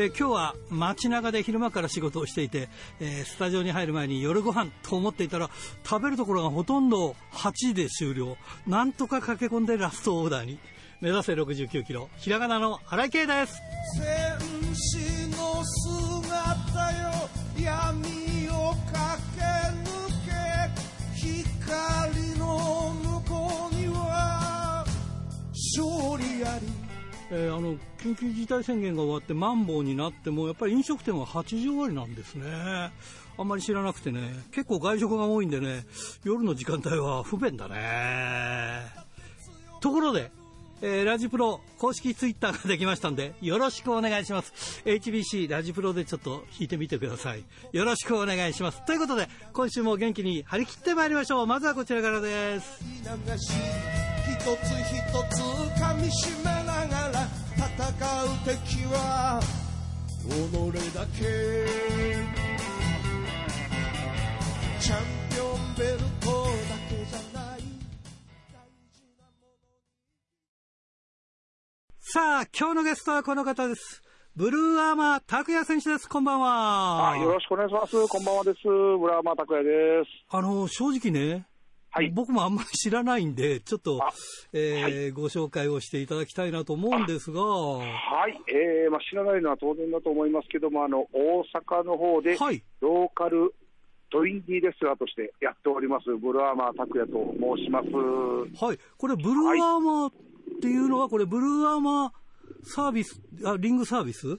えー、今日は街中で昼間から仕事をしていて、えー、スタジオに入る前に夜ご飯と思っていたら食べるところがほとんど8時で終了。なんとか駆け込んでラストオーダーに。目指せ69キロ。ひらがなの荒井圭です。戦士の姿よ闇えー、あの緊急事態宣言が終わってマンボウになってもやっぱり飲食店は8時終わりなんですねあんまり知らなくてね結構外食が多いんでね夜の時間帯は不便だねところでえー、ラジプロ公式ツイッターができましたんで、よろしくお願いします。HBC ラジプロでちょっと弾いてみてください。よろしくお願いします。ということで、今週も元気に張り切ってまいりましょう。まずはこちらからです。一つ一つ噛みしめながら戦う敵は己だけチャンピオンベルトだけじゃないさあ、今日のゲストはこの方です。ブルーアーマー拓也選手です。こんばんは。よろしくお願いします。こんばんはです。ブルーアーマー拓也です。あの、正直ね、はい、僕もあんまり知らないんで、ちょっと、えーはい、ご紹介をしていただきたいなと思うんですが。はい、えーまあ、知らないのは当然だと思いますけども、あの大阪の方で、はい、ローカルトインディレスラーとしてやっております、ブルーアーマー拓也と申します。はい、これ、ブルーアーマーっていうのは、これ、ブルーアーマーサービス、あリングサービス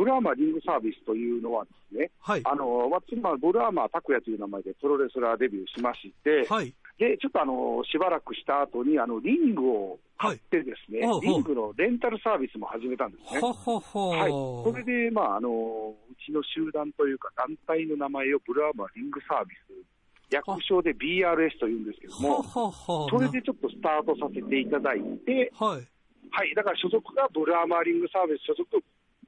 ブルーアーマーリングサービスというのはですね、はい、あの私、まあ、ブルーアーマー拓也という名前でプロレスラーデビューしまして、はい、でちょっとあのしばらくした後にあのリングを買ってですね、はい、リングのレンタルサービスも始めたんですね。ははい、それで、まああの、うちの集団というか団体の名前をブルーアーマーリングサービス略称で BRS というんですけども、それでちょっとスタートさせていただいて、はい、はい、だから所属がブルーアーマーリングサービス所属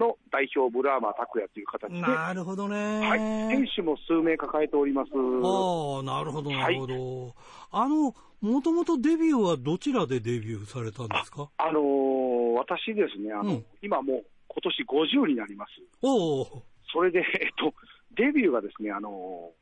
の代表、ブラーマー拓也という形で、なるほどね、はい、選手も数名抱えております。ああ、なるほど、なるほど。はい、あの、もともとデビューはどちらでデビューされたんですか？あ、あのー、私ですね、あの、うん、今もう今年50になります。おお。それで、えっと、デビューがですね、あの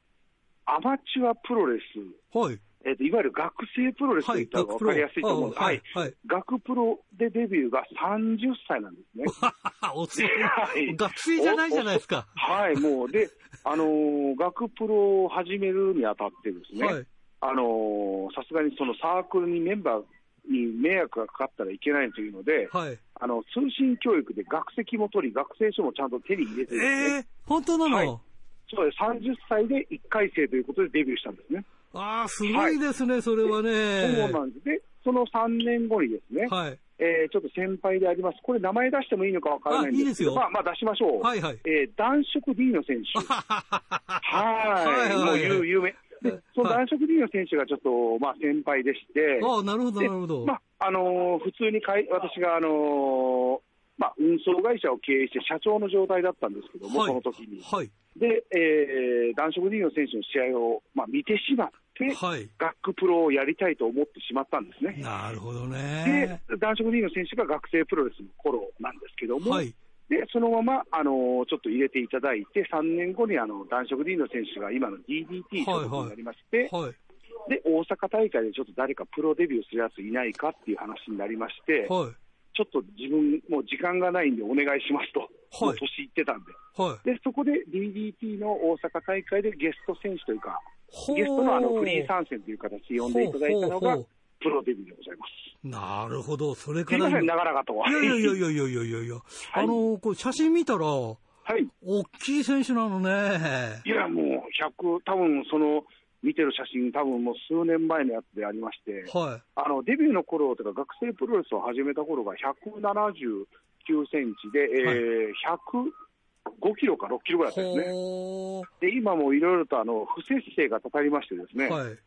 ー、アマチュアプロレス。はい。えーと、いわゆる学生プロレスといったら分かりやすいと思うんです、はい、はい、学プロでデビューが30歳なんですね。おつ、はい、学生じゃないじゃないですか。はい、もう、で、あのー、学プロを始めるにあたってですね、はい、あのー、さすがにそのサークルにメンバーに迷惑がかかったらいけないというので、はい、あの通信教育で学籍も取り、学生証もちゃんと手に入れてね、えー、本当なの、はい、そうです、30歳で1回生ということでデビューしたんですね。ああ、すごいですね、はい、それはね。そうなんです。で、その3年後にですね、はい。えー、ちょっと先輩であります。これ名前出してもいいのかわからないんですけど、いいまあまあ出しましょう。はいはい。えー、男色 D の選手。はい。もう有有名。で、その男色 D の選手がちょっと、まあ先輩でして、ああ、なるほど、なるほど。まあ、あのー、普通にかい、私があのー、まあ、運送会社を経営して社長の状態だったんですけども、はい、その時に。はい。で、えー、男色 D の選手の試合を、まあ、見てしまって、はい、学区プロをやりたいと思ってしまったんですね。なるほどね。で、男色 D の選手が学生プロレスの頃なんですけども、はい、で、そのまま、あのちょっと入れていただいて、3年後にあの男色 D の選手が今の DDT ということになりまして、はいはい。で、大阪大会でちょっと誰かプロデビューするやついないかっていう話になりまして、はい、ちょっと自分、もう時間がないんでお願いしますと、はい、年いってたんで、はい、でそこで DDT の大阪大会でゲスト選手というか、ゲストのあのフリー参戦という形で呼んでいただいたのが、プロデビューでございます。なるほど、それから。すません、長々とは。いやいやいやいやいやいやいや、はい、あの、こう写真見たら、はい。大きい選手なのね。いや、もう、100、多分その、見てる写真、多分もう数年前のやつでありまして、はい、あのデビューの頃とか、学生プロレスを始めた頃が179センチで、はい、えー、105キロか6キロぐらいだったんですね。で、今もいろいろとあの不摂生がたたりましてですね、はい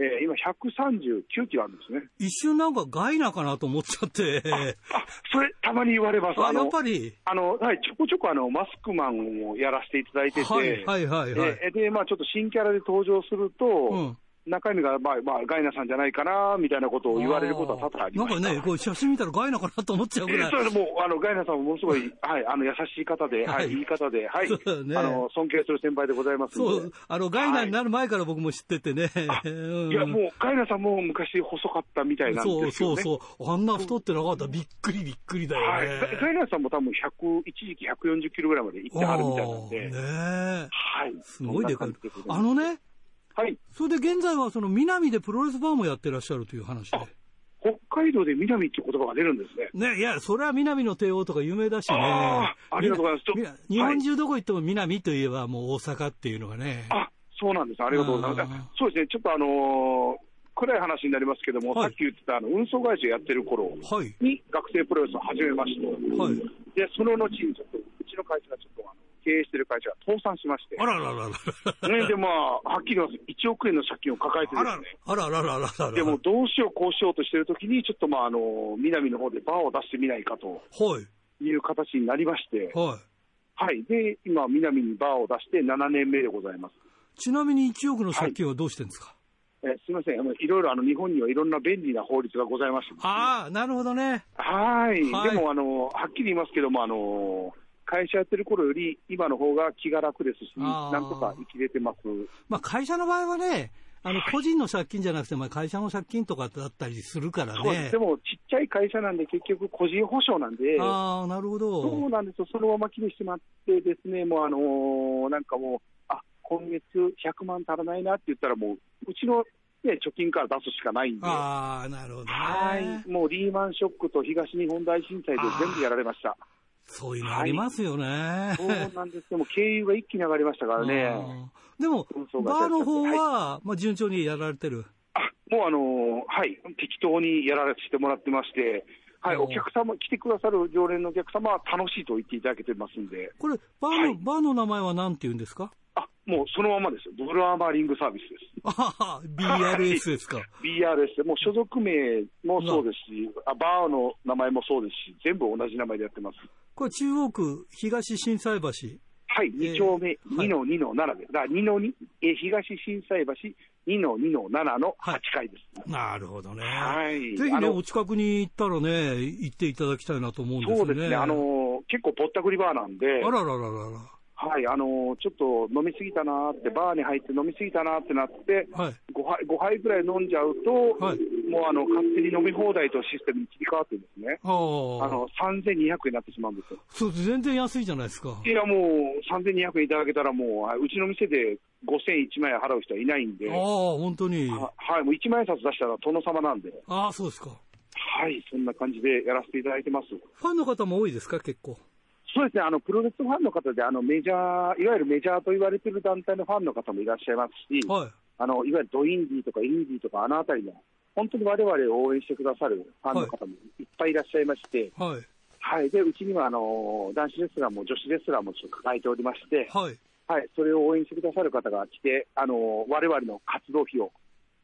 えー、今、139キロあるんですね。一瞬なんかガイナかなと思っちゃって。あ、それ、たまに言われます。あやっぱり？あの、はい、ちょこちょこあの、マスクマンをやらせていただいてて、はい、はい、はい、はい。で、まあちょっと新キャラで登場すると、うん中身が、まあ、まあ、ガイナさんじゃないかな、みたいなことを言われることは多々ありますなんかね、こう写真見たらガイナかなと思っちゃうぐらい。それもう、あの、ガイナさんもものすごい、はい、あの、優しい方で、はい、いい方で、はい、ね、あの、尊敬する先輩でございますそう、あの、ガイナになる前から僕も知っててね。はい、いや、もう、ガイナさんも昔細かったみたいなんですよ、ね、そうそうそう。あんな太ってなかったらびっくりびっくりだよね。はい、ガイナさんも多分100、一時期140キロぐらいまで行ってはるみたいなんで。ねはい。すごいでかい。あのね、はい。それで現在はその南でプロレスバーもやってらっしゃるという話で。北海道で南っていう言葉が出るんですね。ね、いや、それは南の帝王とか有名だしね。あありがとうございます。日本中どこ行っても南といえばもう大阪っていうのがね。あ、そうなんです。ありがとうございます。そうですね、ちょっとあのー、暗い話になりますけども、はい、さっき言ってたあの運送会社やってる頃に学生プロレスを始めまして、はい、でその後にちょっとうちの会社がちょっとあの経営してる会社が倒産しまして。あらららら。ね、で、まあ、はっきり言います。1億円の借金を抱えてですね。あらららららでも、どうしよう、こうしようとしてるときに、ちょっとまあ、あの、南の方でバーを出してみないかと。はい。いう形になりまして。はい。はい。で、今、南にバーを出して7年目でございます。ちなみに1億の借金はどうしてるんですか、はい、えすみません、あのいろいろあの日本にはいろんな便利な法律がございまして、ね、ああ、なるほどね。はい、はい、でもあの、はっきり言いますけども、あの会社やってる頃より、今の方が気が楽ですし、なんとか生きれてます。まあ、会社の場合はね、あの個人の借金じゃなくて、まあ、会社の借金とかだったりするからね。でも、ちっちゃい会社なんで、結局、個人保証なんで、あなるほどそうなんですよ、そのまま気にしてまってですね、もう、あのー、なんかもう、あ今月100万足らないなって言ったら、もう、うちのね、貯金から出すしかないんで、あなるほど、ね、はいもうリーマンショックと東日本大震災で全部やられました。そういうのありますよね。はい、そうなんです。でも、経由が一気に上がりましたからね。でも、バーの方は、はい、まあ、順調にやられてる？あ、もうあのー、はい、適当にやらせてもらってまして、はい、お客様、来てくださる常連のお客様は楽しいと言っていただけてますんで。これ、バーの、はい、バーの名前は何て言うんですか？あ、もうそのままですよ。ブルアーマーリングサービスです。ああ、BRS ですか。BRS もう所属名もそうですし、あバーの名前もそうですし、全部同じ名前でやってます。これ中央区東心斎橋。はい、2丁目、2の2の7です。だから2の2、え東心斎橋2の2の7の8階です、はい、なるほどね。はい。ぜひね、お近くに行ったらね、行っていただきたいなと思うんですね。そうですね。あの結構ぼったくりバーなんで。あららららら。はい、あのー、ちょっと飲みすぎたなって、バーに入って飲みすぎたなってなって、はい、5, 杯 ,5 杯ぐらい飲んじゃうと、はい、もうあの勝手に飲み放題とシステムに切り替わってですね、あの3200円になってしまうんですよ。そう全然安いじゃないですか。いや、もう3200円いただけたら、もう、うちの店で5001万円払う人はいないんで、あ本当には。はい、もう1万円札出したら殿様なんで。あそうですか。はい、そんな感じでやらせていただいてます。ファンの方も多いですか、結構。そうですね、あのプロレスファンの方であのメジャー、いわゆるメジャーと言われている団体のファンの方もいらっしゃいますし、はい、あのいわゆるドインディとかインディとか、あのあたりの、本当にわれわれを応援してくださるファンの方もいっぱいいらっしゃいまして、はい、はい、でうちにはあの男子レスラーも女子レスラーもちょっと抱えておりまして、はい。はい、それを応援してくださる方が来て、あのわれわれの活動費を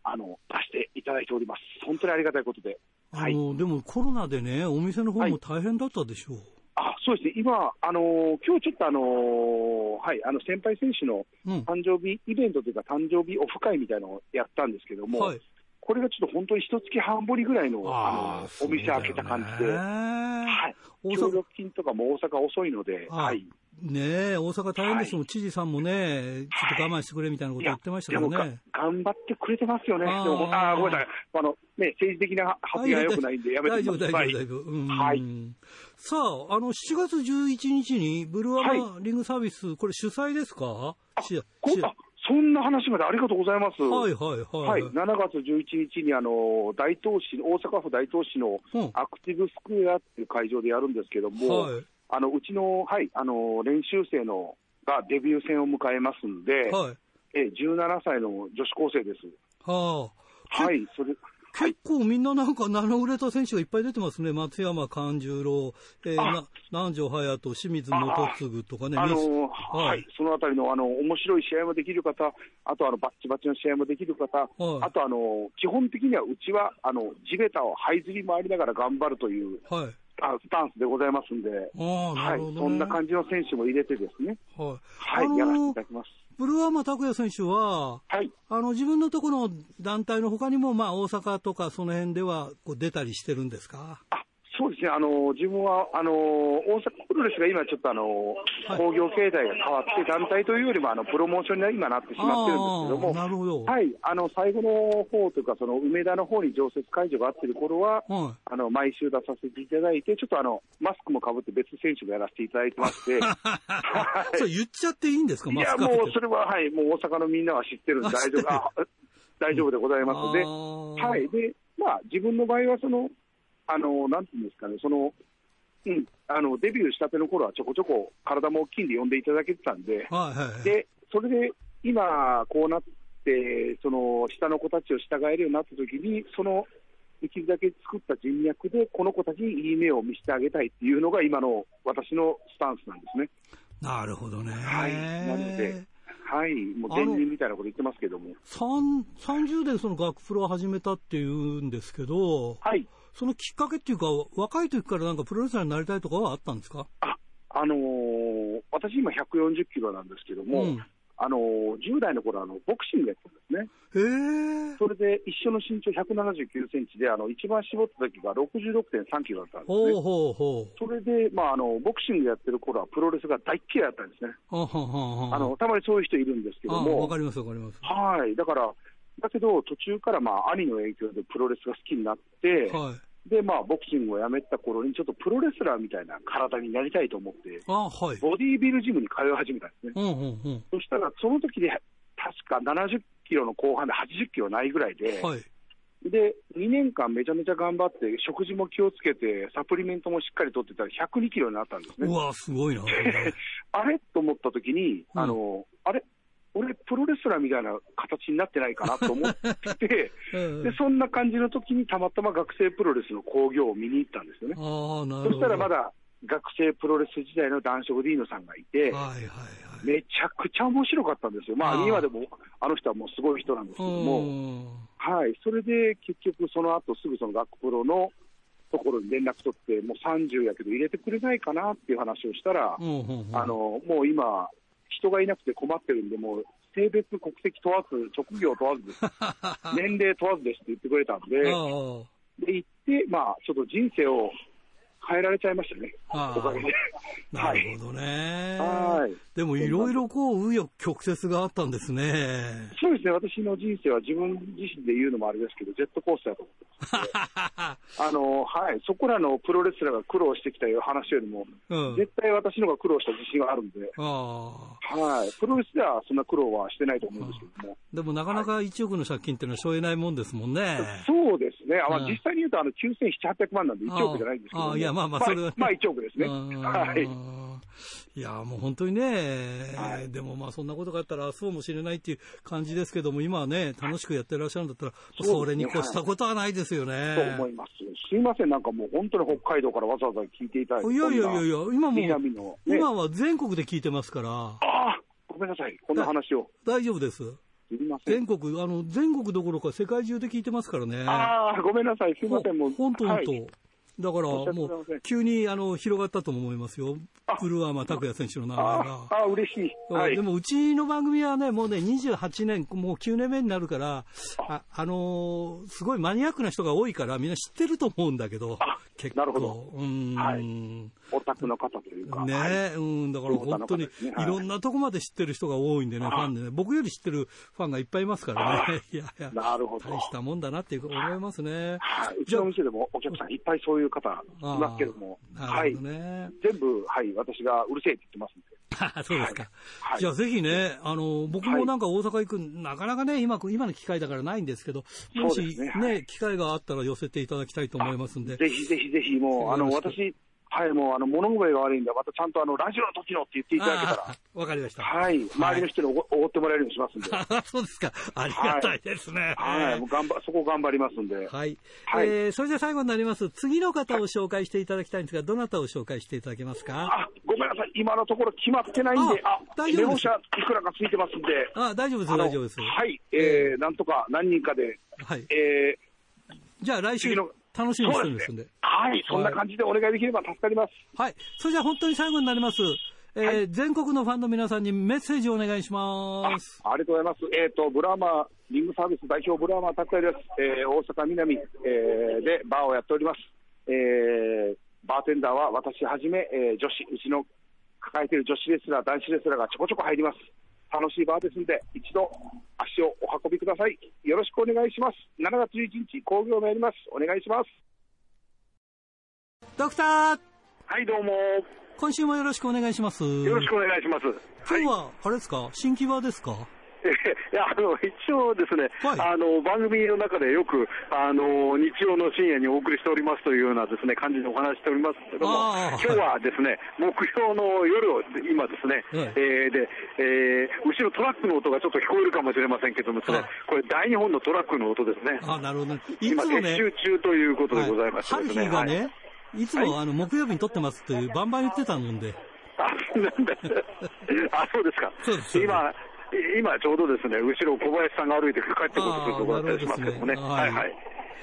あの出していただいております。本当にありがたいことで。あの、はい、でもコロナでね、お店の方も大変だったでしょう。あそうですね、今、あのー、今日ちょっと、あのー、はい、あの先輩選手の誕生日イベントというか、誕生日オフ会みたいなのをやったんですけども、はい、これがちょっと本当に一月半ぶりぐらいのあのお店開けた感じで、はい、協力金とかも大阪遅いので、はい、ねえ、大阪大変ですもん、はい、知事さんもね、ちょっと我慢してくれみたいなこと言ってましたからね。頑張ってくれてますよね。ああ、ごめんなさい。あの、ね、政治的な発言が良くないんで、やめてください。大丈夫、大丈夫、はい。さあ、あの、7月11日に、ブルーアマリングサービス、これ主催ですか？あそんな話までありがとうございます。はいはいはい。はい、7月11日にあの大東市、大阪府大東市のアクティブスクエアっていう会場でやるんですけども、はい、あのうちの,、はい、あの練習生のがデビュー戦を迎えますんで、はい、え17歳の女子高生です。はあ、はい、それ結構みんななんか名の売れた選手がいっぱい出てますね。松山勘十郎、えー、な南條隼人、清水元次とかね。あのー、はい、そのあたりの、あの、面白い試合もできる方、あとあの、バッチバチの試合もできる方、はい、あとあの、基本的にはうちは、あの、地べたを這いずり回りながら頑張るという、はい。あスタンスでございますんで、あね、はい、そんな感じの選手も入れてですね、はい、はい、やらせていただきます。ブルーアーマー拓也選手は、はい、あの自分のところの団体のほかにも、まあ、大阪とかその辺ではこう出たりしてるんですか？あそうですね、あの自分はあの大阪プロレスが今、ちょっとあの、はい、工業形態が変わって、団体というよりもあのプロモーションに今なってしまってるんですけども、なるほど。はい、あの最後の方というか、その梅田の方に常設会場があってる頃は、はい、あの毎週出させていただいて、ちょっとあのマスクもかぶって別選手もやらせていただいてまして、はい、それ言っちゃっていいんですか、いや、もうそれは、はい、もう大阪のみんなは知ってるんで、大丈夫。大丈夫でございます。ので、はい、でまあ、自分の場合はその、あの、なんていうんですかね、その、うん、あのデビューしたての頃はちょこちょこ体も大きいんで呼んでいただけてたんで、はいはいはい、でそれで今、こうなって、その下の子たちを従えるようになったときに、そのできるだけ作った人脈で、この子たちにいい目を見せてあげたいっていうのが、今の私のスタンスなんですね。なるほどね。はい、なので、はい、もう前人みたいなこと言ってますけども。30でその学プロを始めたっていうんですけど、はい、そのきっかけっていうか、若い時からなんかプロレスラーになりたいとかはあったんですか？あ、あのー、私今140キロなんですけども、うん、あのー、10代の頃あのボクシングやってたんですね。へそれで一緒の身長179センチで、あの一番絞った時が66.3キロだったんですね。ほうほうほうそれで、まあ、あのボクシングやってる頃はプロレスが大嫌いだったんですね。あのたまにそういう人いるんですけども。わかりますわかります。はい。だから、だけど、途中からまあ兄の影響でプロレスが好きになって、はい、で、まあ、ボクシングをやめた頃に、ちょっとプロレスラーみたいな体になりたいと思って、あはい、ボディービルジムに通い始めたんですね。うんうんうん、そしたら、その時で、確か70キロの後半で80キロないぐらいで、はい、で、2年間めちゃめちゃ頑張って、食事も気をつけて、サプリメントもしっかりとってたら102キロになったんですね。うわすごいな。あれ？と思った時に、あの、うん、あれ？俺、プロレスラーみたいな形になってないかなと思ってて で、そんな感じの時にたまたま学生プロレスの興行を見に行ったんですよね。そしたらまだ学生プロレス時代の男色ディーノさんがいて、はいはいはい、めちゃくちゃ面白かったんですよ。まあ、今でもあの人はもうすごい人なんですけども、はい、それで結局その後すぐその学プロのところに連絡取って、もう30やけど入れてくれないかなっていう話をしたら、あのもう今、人がいなくて困ってるんで、もう性別、国籍問わず、職業問わずです、年齢問わずですって言ってくれたんで、で行って、まあ、ちょっと人生を変えられちゃいましたね、おかげで。なるほどね。はい。でもいろいろこう、紆余曲折があったんですね。そうですね、私の人生は自分自身で言うのもあれですけど、ジェットコースターだと思って あの、はい、そこらのプロレスラーが苦労してきたいう話よりも、うん、絶対私のが苦労した自信があるんで、はい、プロレスではそんな苦労はしてないと思うんですけども。でもなかなか1億の借金っていうのはしょえないもんですもんね。そうですね。あ、実際に言うとあの9700、800万なんで1億じゃないんですけど、いや、まあまあ、それは、まあ、まあ1億ですね。はい。いや、もう本当にね、はい、でもまあそんなことがあったらそうもしれないっていう感じですけども、今はね、楽しくやってらっしゃるんだったら、それに越したことはないですよね。と思います。すいません、なんかもう本当に北海道からわざわざ聞いていただいて。いやいやいやいや、今も、ね、今は全国で聞いてますから。ああ、ごめんなさい、こんな話を。大丈夫です。全国、あの、全国どころか世界中で聞いてますからね。ああ、ごめんなさい、すいません、もう。本当本当。はいだからもう、急にあの広がったと思いますよ、ブルーアーマー拓也選手の名前が。ああ、嬉しい、はい、でもうちの番組はね、もうね、28年、もう9年目になるから、あ、あのー、すごいマニアックな人が多いから、みんな知ってると思うんだけど、結構。なるほど。うん。はい。オタクの方というか。ね、はい、うん、だから本当に、いろんなとこまで知ってる人が多いんでね、ファンでね、僕より知ってるファンがいっぱいいますからね、いやいや、なるほど。大したもんだなって思いますね。はい、うちの店でもお客さんいっぱいそういう方いますけども、はい。全部、はい、私がうるせえって言ってますんで。そうですか。はい、じゃあぜひね、あの、僕もなんか大阪行く、なかなかね、今、今の機会だからないんですけど、もしね、ね機会があったら寄せていただきたいと思いますんで。ぜひぜひぜひ、もう、あの、私、はい、もう、あの、物覚えが悪いんで、またちゃんとあの、ラジオの時のって言っていただけたら。わかりました。はい。周りの人におごってもらえるようにしますんで。そうですか。ありがたいですね。はい。はい、もう頑張、そこ頑張りますんで。はい。はい、えー、それで最後になります。次の方を紹介していただきたいんですが、どなたを紹介していただけますか？あ、ごめんなさい。今のところ決まってないんで、あ、大丈夫です。いくらかついてますんで。あ、大丈夫です、大丈夫です。はい。えー、なんとか何人かで。はい。えー、じゃあ来週。楽しみにしてるんですんで。はい、そんな感じでお願いできれば助かります。はい。それじゃあ本当に最後になります。えーはい、全国のファンの皆さんにメッセージをお願いします。ありがとうございます。えっ、ー、と、ブラーマー、リングサービス代表ブラーマー拓也です。えー、大阪南、えー、でバーをやっております。えー、バーテンダーは私はじめ、えー、女子、うちの抱えている女子レスラー、男子レスラーがちょこちょこ入ります。楽しいバーですんで、一度足をお運びください。よろしくお願いします。7月11日、工業もやります。お願いします。ドクターはい、どうも。今週もよろしくお願いします。よろしくお願いします。今日は、あれですか、新木場ですか？いやあの一応ですね、はい、あの番組の中でよくあの日曜の深夜にお送りしておりますというようなですね感じでお話しておりますけども、今日はですね、木曜の夜を今ですね、はい、えー、で、えー、後ろトラックの音がちょっと聞こえるかもしれませんけどもね、はい、これ大日本のトラックの音ですね。あなるほど、ね、今撤収中ということでございましてですね。はい、ね、いつもあの木曜日に撮ってますってバンバン言ってたもんで。あ、なんだ。あ、そうですか。そうです。今、今ちょうどですね、後ろ小林さんが歩いて帰ってこようとするところだったりしますけどもね。はい、はい、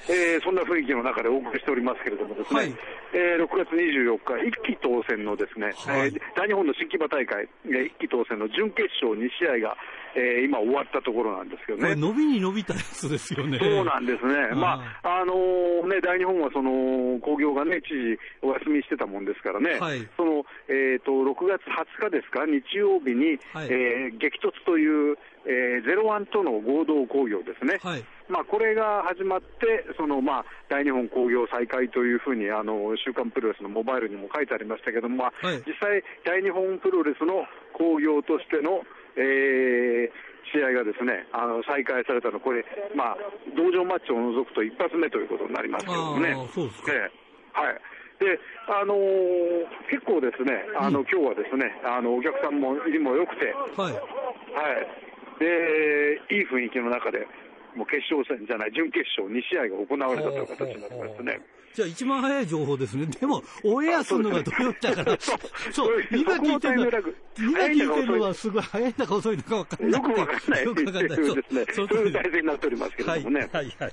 えー、そんな雰囲気の中でお送りしておりますけれどもですね、はい、えー、6月24日、一期当選のですね、はい、えー、大日本の新木場大会、一期当選の準決勝2試合が、えー、今終わったところなんですけどね。伸びに伸びたやつですよね。そうなんですね。まあ、あのー、ね、大日本はその、工業がね、知事お休みしてたもんですからね、はい、その、えっ、ー、と、6月20日ですか、日曜日に、はい、えー、激突という、えー、ゼロワンとの合同工業ですね。はい。まあ、これが始まって、そのまあ大日本工業再開というふうにあの週刊プロレスのモバイルにも書いてありましたけども、まあ、はい、実際、大日本プロレスの工業としての、えー、試合がですね、あの再開されたの、これ、まあ、道場マッチを除くと一発目ということになりますけどもね。そうですか、えー、はい。であのー、結構ですね、あの、うん、今日はですね、あのお客さんも入りも良くて、はい、はい、で、いい雰囲気の中で、もう決勝戦じゃない、準決勝2試合が行われたという形になりましたね。じゃあ一番早い情報ですね。でも、オンエアするのが土曜日だから、そう、今聞いてるの今聞いてるのはすごい早いのか遅いのか分かんない。よく分かんない。よく分かんない。そうですね。そういう体制になっておりますけれどもね。はい、はい、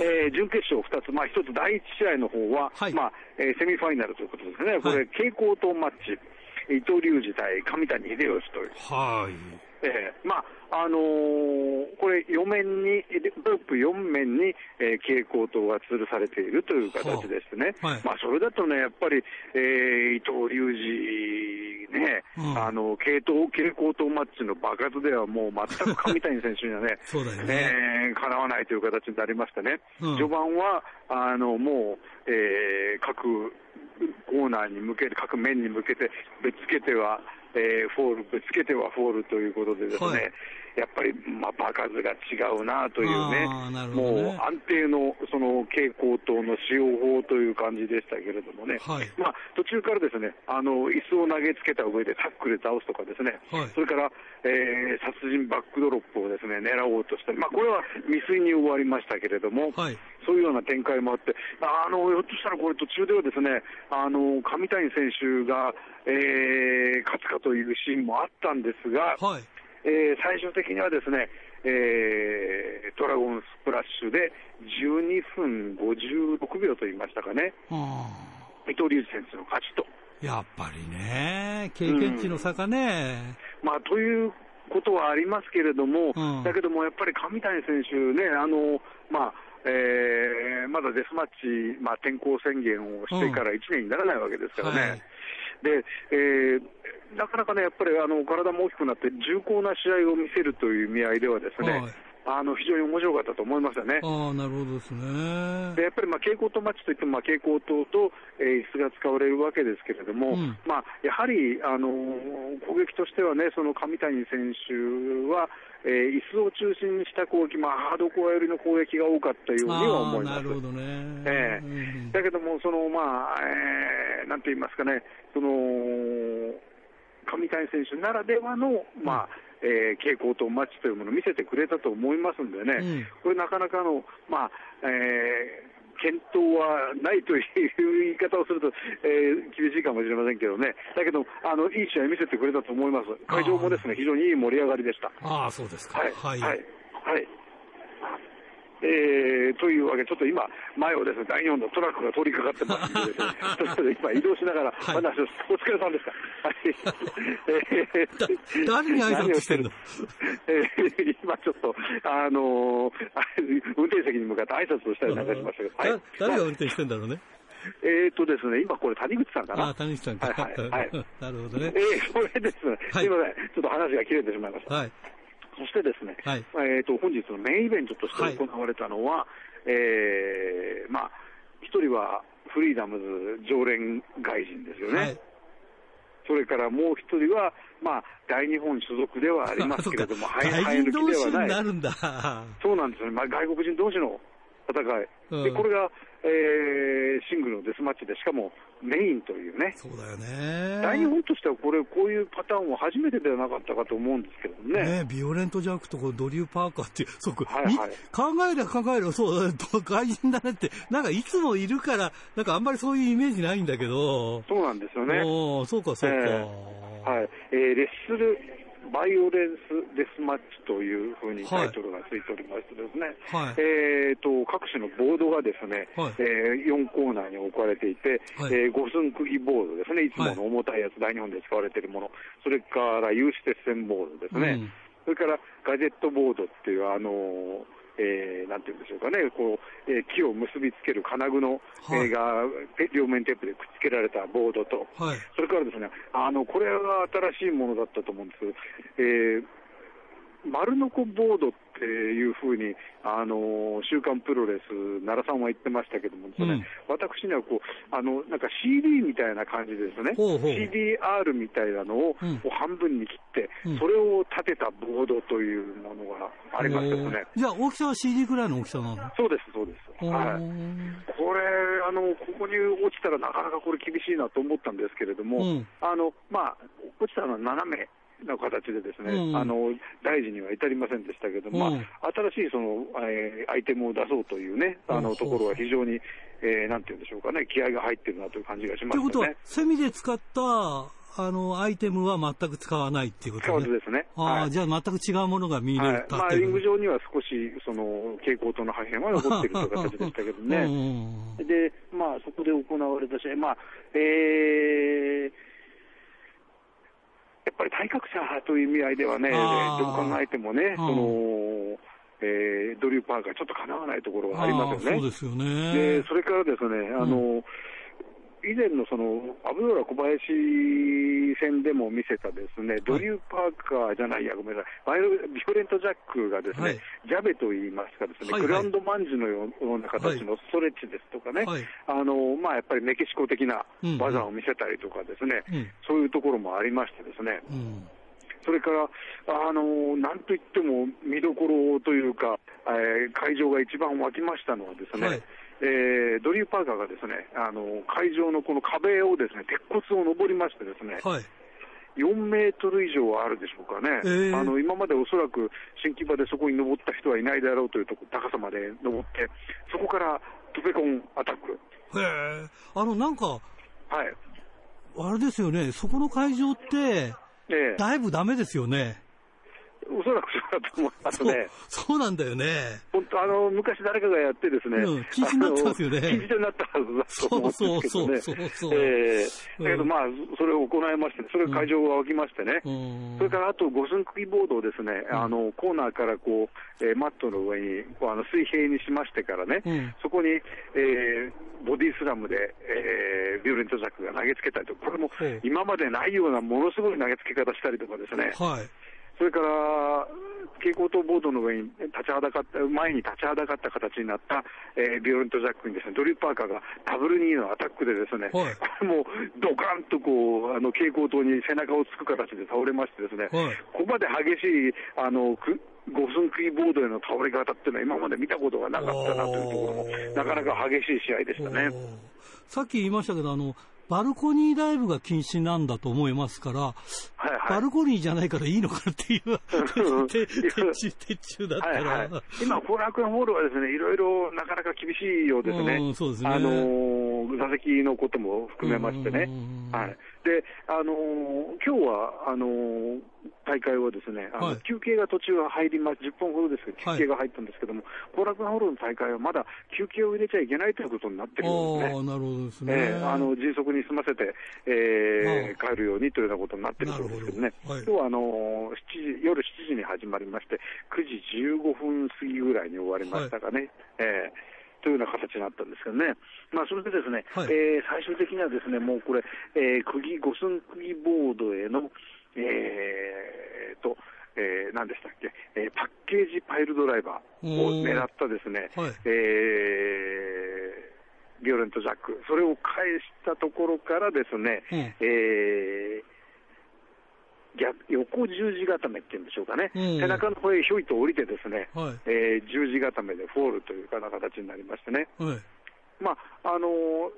えー、準決勝2つ、まあ、1つ第1試合の方は、はい、まあえー、セミファイナルということですね、これ、蛍光灯マッチ、伊藤隆二対上谷秀吉という。はいえー、まああのー、これ、4面に、ロープ4面に、えー、蛍光灯が吊るされているという形ですね、はあはい、まあ、それだとね、やっぱり、えー、伊藤隆二ね、うん、あの蛍光灯マッチの爆発ではもう全く上谷選手にはね、そうだよね、えー、かなわないという形になりましてね、うん、序盤はあのもう、えー、各コーナーに向けて、各面に向けて、ぶつけては、えー、フォール、ぶつけてはフォールということでですね、はい、やっぱり、まあ、場数が違うなというね、ね。もう安定のその蛍光灯の使用法という感じでしたけれどもね、はい、まあ、途中からですね、あの椅子を投げつけた上でタックルで倒すとかですね、はい、それから、えー、殺人バックドロップをですね、狙おうとした、まあ、これは未遂に終わりましたけれども、そういうような展開もあって、あのひょっとしたらこれ途中ではですね、あの上谷選手が、えー、勝つかというシーンもあったんですが、はい、えー、最終的にはですね、えー、ドラゴンスプラッシュで12分56秒と言いましたかね、伊藤隆二選手の勝ちと。やっぱりね、経験値の差がね。うん、まあ、ということはありますけれども、うん、だけどもやっぱり上谷選手ね、あのまあえー、まだデスマッチ、まあ、転向宣言をしてから1年にならないわけですからね。うんはいで、えー、なかなかね、やっぱりあの体も大きくなって、重厚な試合を見せるという意味合いではですね、はい。あの非常に面白かったと思いましたね。あなるほどですね。でやっぱりまあ蛍光灯マッチといっても、まあ、蛍光灯と、えー、椅子が使われるわけですけれども、うん、まあ、やはり、あのー、攻撃としてはね、その上谷選手は、えー、椅子を中心にした攻撃、まあ、ハードコア寄りの攻撃が多かったようには思います。なるほどね。えー、うん、だけども、その、まあ、えー、なんて言いますかね、その、上谷選手ならではの、まあ、えー、傾向とマッチというものを見せてくれたと思いますんでね、うん、これなかなかの、まあ、えー検討はないという言い方をすると、えー、厳しいかもしれませんけどね、だけど、あのいい試合見せてくれたと思います、会場もですね非常にいい盛り上がりでした。ああ、そうですか。はい、はい、はい、はいえー、というわけで、ちょっと今、前をですね、第4のトラックが通りかかってますのでですね、ちょっと今移動しながら話を、はい、お疲れさんですか。はい。えに挨拶してんの？えー、今ちょっと、あのー、運転席に向かって挨拶をしたりなんかしましたけど、はい、誰が運転してんだろうね？えっとですね、今これ谷口さんかな？あ、谷口さんか。はい、はい。なるほどね。えー、それですね、すいません。ちょっと話が切れてしまいました。はい。そしてですね、はい、えっ、と、本日のメインイベントとして行われたのは、はい、えー、まあ、一人はフリーダムズ常連外人ですよね。はい、それからもう一人は、まあ、大日本所属ではありますけれども、外人同士になるんだ。そうなんですね。まあ、外国人同士の戦い。うん、で、これが、えー、シングルのデスマッチで、しかもメインというね。そうだよね。大日本としてはこれ、こういうパターンは初めてではなかったかと思うんですけどね。ねビオレント・ジャックとドリュー・パーカーって、そう、はいはい、考えりゃ考えりゃ、そう、外人だねって、なんかいつもいるから、なんかあんまりそういうイメージないんだけど。そうなんですよね。おそうか、そうか。えー、はい。えー、レッスルバイオレンスデスマッチというふうにタイトルがついておりましてですね、はい、えーと、各種のボードがですね、はい、えー、4コーナーに置かれていて、はい、えー、5寸釘ボードですね、い。つもの重たいやつ、大日本で使われているもの、それから有刺鉄線ボードですね、うん、それからガジェットボードっていう、あのーえー、なんていうんでしょうかね、こう、えー、木を結びつける金具の、はい、えー、が両面テープでくっつけられたボードと、はい、それからですね、あの、これは新しいものだったと思うんです。えー丸のこボードっていうふうに、あの週刊プロレス、奈良さんは言ってましたけどもね、うん、私にはこうあのなんか CD みたいな感じですね、CDR みたいなのを,、半分に切って、うん、それを立てたボードというものがありますね。じゃあ、大きさは CD ぐらいの大きさなのそうです、そうです。はい、これあの、ここに落ちたらなかなかこれ厳しいなと思ったんですけれども、うん、あのまあ、落ちたのは斜めの形でですね、うん、あの大事には至りませんでしたけど、うん、まあ、新しいその、えー、アイテムを出そうというね、あのところは非常に、えー、なんていうんでしょうかね、気合が入ってるなという感じがしますね。ということは、セミで使ったあの、アイテムは全く使わないっていうことですね。ああ、はい、じゃあ全く違うものが見れた、はい、まあ、リング上には少し、その、蛍光灯の破片は残っているという形でしたけどね。で、まあ、そこで行われた試合、まあ、えー、ぱり体格差という意味合いではね、どう考えてもね、その、えー、ドリュー・パーカー、ちょっとかなわないところがありますよね。そうですよね。で、それからですね、あの、うん以前のそのアブドラ小林戦でも見せたですね、ドリュー・パーカーじゃないや、ごめんなさい、バイオビオレント・ジャックがですね、はい、ジャベといいますかですね、はいはい、グランドマンジのような形のストレッチですとかね、はい、あのまあ、やっぱりメキシコ的な技を見せたりとかですね、うんうん、そういうところもありましてですね、うん。それから、あのなんといっても見どころというか、えー、会場が一番沸きましたのはですね、はいえー、ドリュー・パーカーがですね、あの会場のこの壁をですね、鉄骨を登りましてですね、はい、4メートル以上はあるでしょうかね、えー、あの今までおそらく新木場でそこに登った人はいないだろうというとこ高さまで登って、そこからトペコンアタック。へえ、あのなんか、はい、あれですよね、そこの会場って、えー、だいぶだめですよね。おそらくそうだと思いますね。そうなんだよね。本当、あの、昔誰かがやってですね。うん、禁止になってますよね。禁止になったはずだと思うんですけどね。そうそうそうそう。えー、だけどまあ、それを行いまして、ね、それ会場が沸きましてね。うん、それからあと、五寸釘ボードをですね、あの、コーナーからこう、えー、マットの上に、こうあの水平にしましてからね、うん、そこに、えー、ボディスラムで、えー、ビオレントジャックが投げつけたりとか、これも今までないようなものすごい投げつけ方したりとかですね。はいそれから、蛍光灯ボードの上に立ちはだかった、前に立ちはだかった形になった、えー、ビオレントジャックにですね、ドリューパーカーがダブルニーのアタックでですね、はい、これもドカンとこう、あの蛍光灯に背中をつく形で倒れましてですね、はい、ここまで激しい、あの、く五寸釘ボードへの倒れ方っていうのは今まで見たことがなかったなというところも、なかなか激しい試合でしたね。さっき言いましたけど、あの、バルコニーライブが禁止なんだと思いますから、はいはい、バルコニーじゃないからいいのかっていう、鉄中だったら、はいはい、今、後楽園ホールはですね、いろいろなかなか厳しいようですね。うん、そうですね。あのー、座席のことも含めましてね、はい、であの今日はあの大会はですね、あの、はい、休憩が途中入ります、10分ほどですけど、休憩が入ったんですけども、後、楽園ホールの大会はまだ休憩を入れちゃいけないということになってるんですね。なるほどですね、えー、あの迅速に済ませて、えー、帰るようにというようなことになってるそうですけどね、ど。はい、今日はあの7時夜7時に始まりまして、9時15分過ぎぐらいに終わりましたかね。はい、えーというような形になったんですけどね、まあ、それでですね、はい、えー、最終的にはですね、もうこれ、えー、釘、五寸釘ボードへの、えー、と、えー、何でしたっけ、えー、パッケージパイルドライバーを狙ったですね、はい、えー、ビオレントジャック、それを返したところからですね、うん、えー逆横十字固めっていうんでしょうかね、うん、背中の方へひょいと降りて、ですね、はい、えー、十字固めでフォールというかな形になりましてね、はい、まああのー、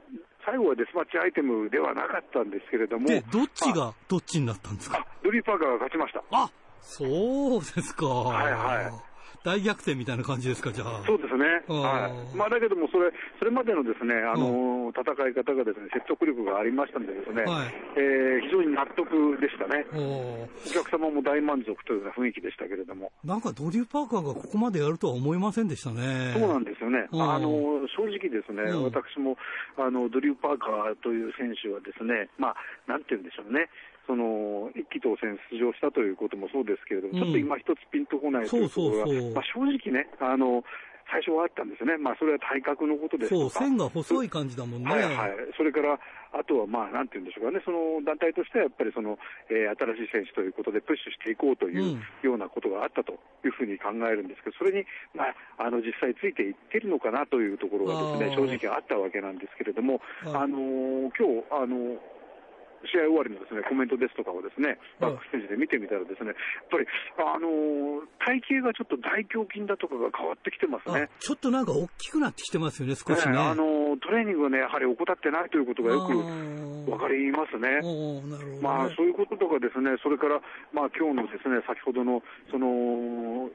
最後はデスマッチアイテムではなかったんですけれども、どっちがどっちになったんですか？ドリー・パーカーが勝ちました。あそうですか。はいはい。大逆転みたいな感じですか、じゃあ。そうですね。はい。まあ、だけども、それ、それまでのですね、あの、戦い方がですね、説得力がありましたんでですね、はい、えー、非常に納得でしたね。お客様も大満足というような雰囲気でしたけれども。なんかドリュー・パーカーがここまでやるとは思いませんでしたね。そうなんですよね。あの、正直ですね、私も、あの、ドリュー・パーカーという選手はですね、まあ、なんて言うんでしょうね。その一期当選出場したということもそうですけれども、うん、ちょっと今一つピンとこないというところが、まあ、正直ね、あの、最初はあったんですね。まあ、それは体格のことですとか。そう、線が細い感じだもんね。はいはい。それから、あとはまあ、なんて言うんでしょうかね、その団体としてはやっぱりその、えー、新しい選手ということでプッシュしていこうというようなことがあったというふうに考えるんですけど、それに、まあ、あの、実際ついていってるのかなというところがですね、正直あったわけなんですけれども、あのー、今日、あのー試合終わりのですねコメントですとかをですねバックステージで見てみたら、ですねやっぱり、あのー、体型がちょっと大胸筋だとかが変わってきてますね。ちょっとなんか大きくなってきてますよね、少しね。ねあのー、トレーニングがね、やはり怠ってないということがよく分かりますね。ねまあ、そういうこととかですね、それから、まあ、今日のですね、先ほどの、その、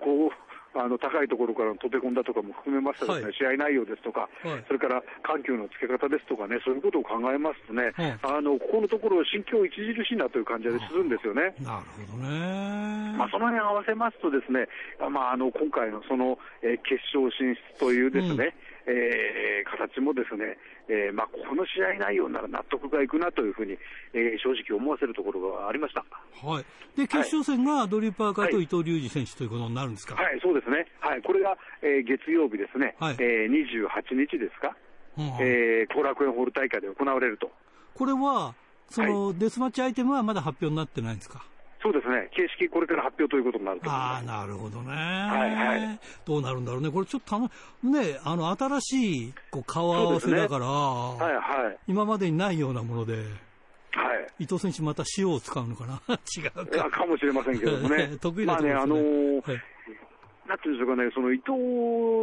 こう、あの高いところからの飛び込んだとかも含めましたですね、はい、試合内容ですとか、はい、それから緩急のつけ方ですとかね、そういうことを考えますとね、はい、あのここのところ、心境著しいなという感じがするんですよね。なるほどね。まあ、その辺合わせますとですね、まあ、あの今回のその、えー、決勝進出というですね、うんえー、形もですね、えーまあ、この試合内容なら納得がいくなというふうに、えー、正直思わせるところがありました、はい、で決勝戦がドリーパーカーと伊藤隆二選手ということになるんですか、はい、はい、そうですね、はい、これが、えー、月曜日ですね、はい、えー、28日ですか、後、うん、えー、楽園ホール大会で行われると。これはその、デスマッチアイテムはまだ発表になってないんですか？そうですね、形式、これから発表ということになるとああ、なるほどね、はいはい、どうなるんだろうね、これちょっとたの、ね、あの新しいこう顔合わせだから、ね、はいはい、今までにないようなもので。はい、伊藤選手、また塩を使うのかな、違うか。かもしれませんけどもね、得意なところですね。まあねあのーはい。なんていうんでしょうかね、その伊藤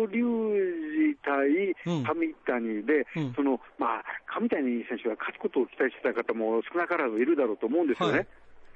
隆二対上谷で、うん、そのまあ、上谷選手が勝つことを期待してた方も少なからずいるだろうと思うんですよね。はい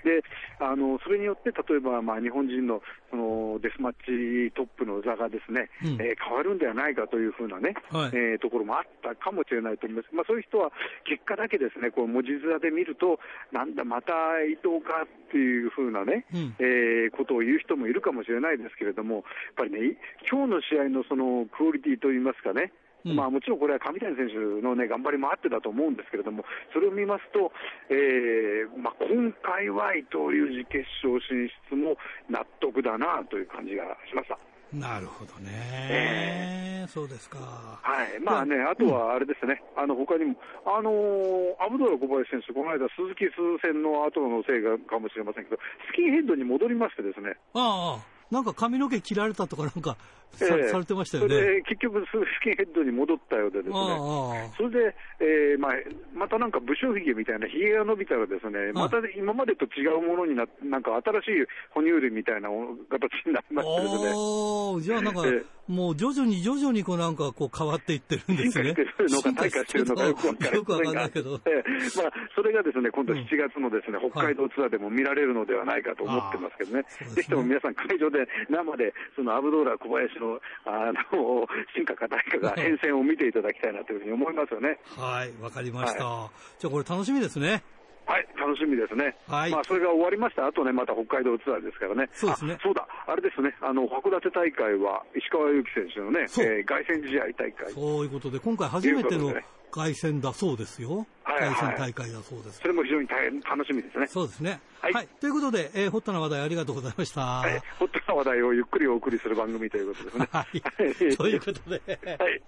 であのそれによって、例えば、まあ、日本人のそのデスマッチトップの座がですね、うん、えー、変わるんではないかというふうなね、はい、えー、ところもあったかもしれないと思います、まあ、そういう人は結果だけですね、こう文字面で見ると、なんだ、また伊藤かっていうふうなね、うん、えー、ことを言う人もいるかもしれないですけれども、やっぱりね、今日の試合のそのクオリティといいますかね、まあ、もちろんこれは上谷選手の、ね、頑張りもあってだと思うんですけれども、それを見ますと、えーまあ、今回は伊藤隆二決勝進出も納得だなという感じがしました。なるほどね、えー、そうですか。はい、まあね、あとはあれですね、うん、あの他にも、あのー、アブドラ小林選手、この間、鈴木数戦の後のせいがかもしれませんけど、スキンヘッドに戻りましてですね。ああなんか髪の毛切られたとかなんかさえ。ー、されてましたよね。それで結局、スキンヘッドに戻ったようでですね、それで、えーまあ、またなんか武将髭みたいな髭が伸びたらですね、また今までと違うものになって、なんか新しい哺乳類みたいな形になりましてですね。じゃあなんか、もう徐々に徐々にこうなんかこう変わっていってるんですね。進化してるのか、退化してるのかよくわかんないけど。ええ、まあ、それがですね、今度7月のですね、北海道ツアーでも見られるのではないかと思ってますけどね。ぜひとも皆さん会場で生で、そのアブドーラ小林の、あの、進化か退化が変遷を見ていただきたいなというふうに思いますよね。はい、わかりました。じゃあこれ楽しみですね。はい、楽しみですね。はい。まあ、それが終わりました後ね、また北海道ツアーですからね。そうですね。そうだ、あれですね、あの、函館大会は、石川祐希選手のね、えー、凱旋試合大会。そういうことで、今回初めての凱旋だそうですよ。凱旋大会だそうです。それも非常に大変楽しみですね。そうですね。はい。はい、ということで、えー、ホットな話題ありがとうございました。はい。ホットな話題をゆっくりお送りする番組ということですね。はい。ということで。はい。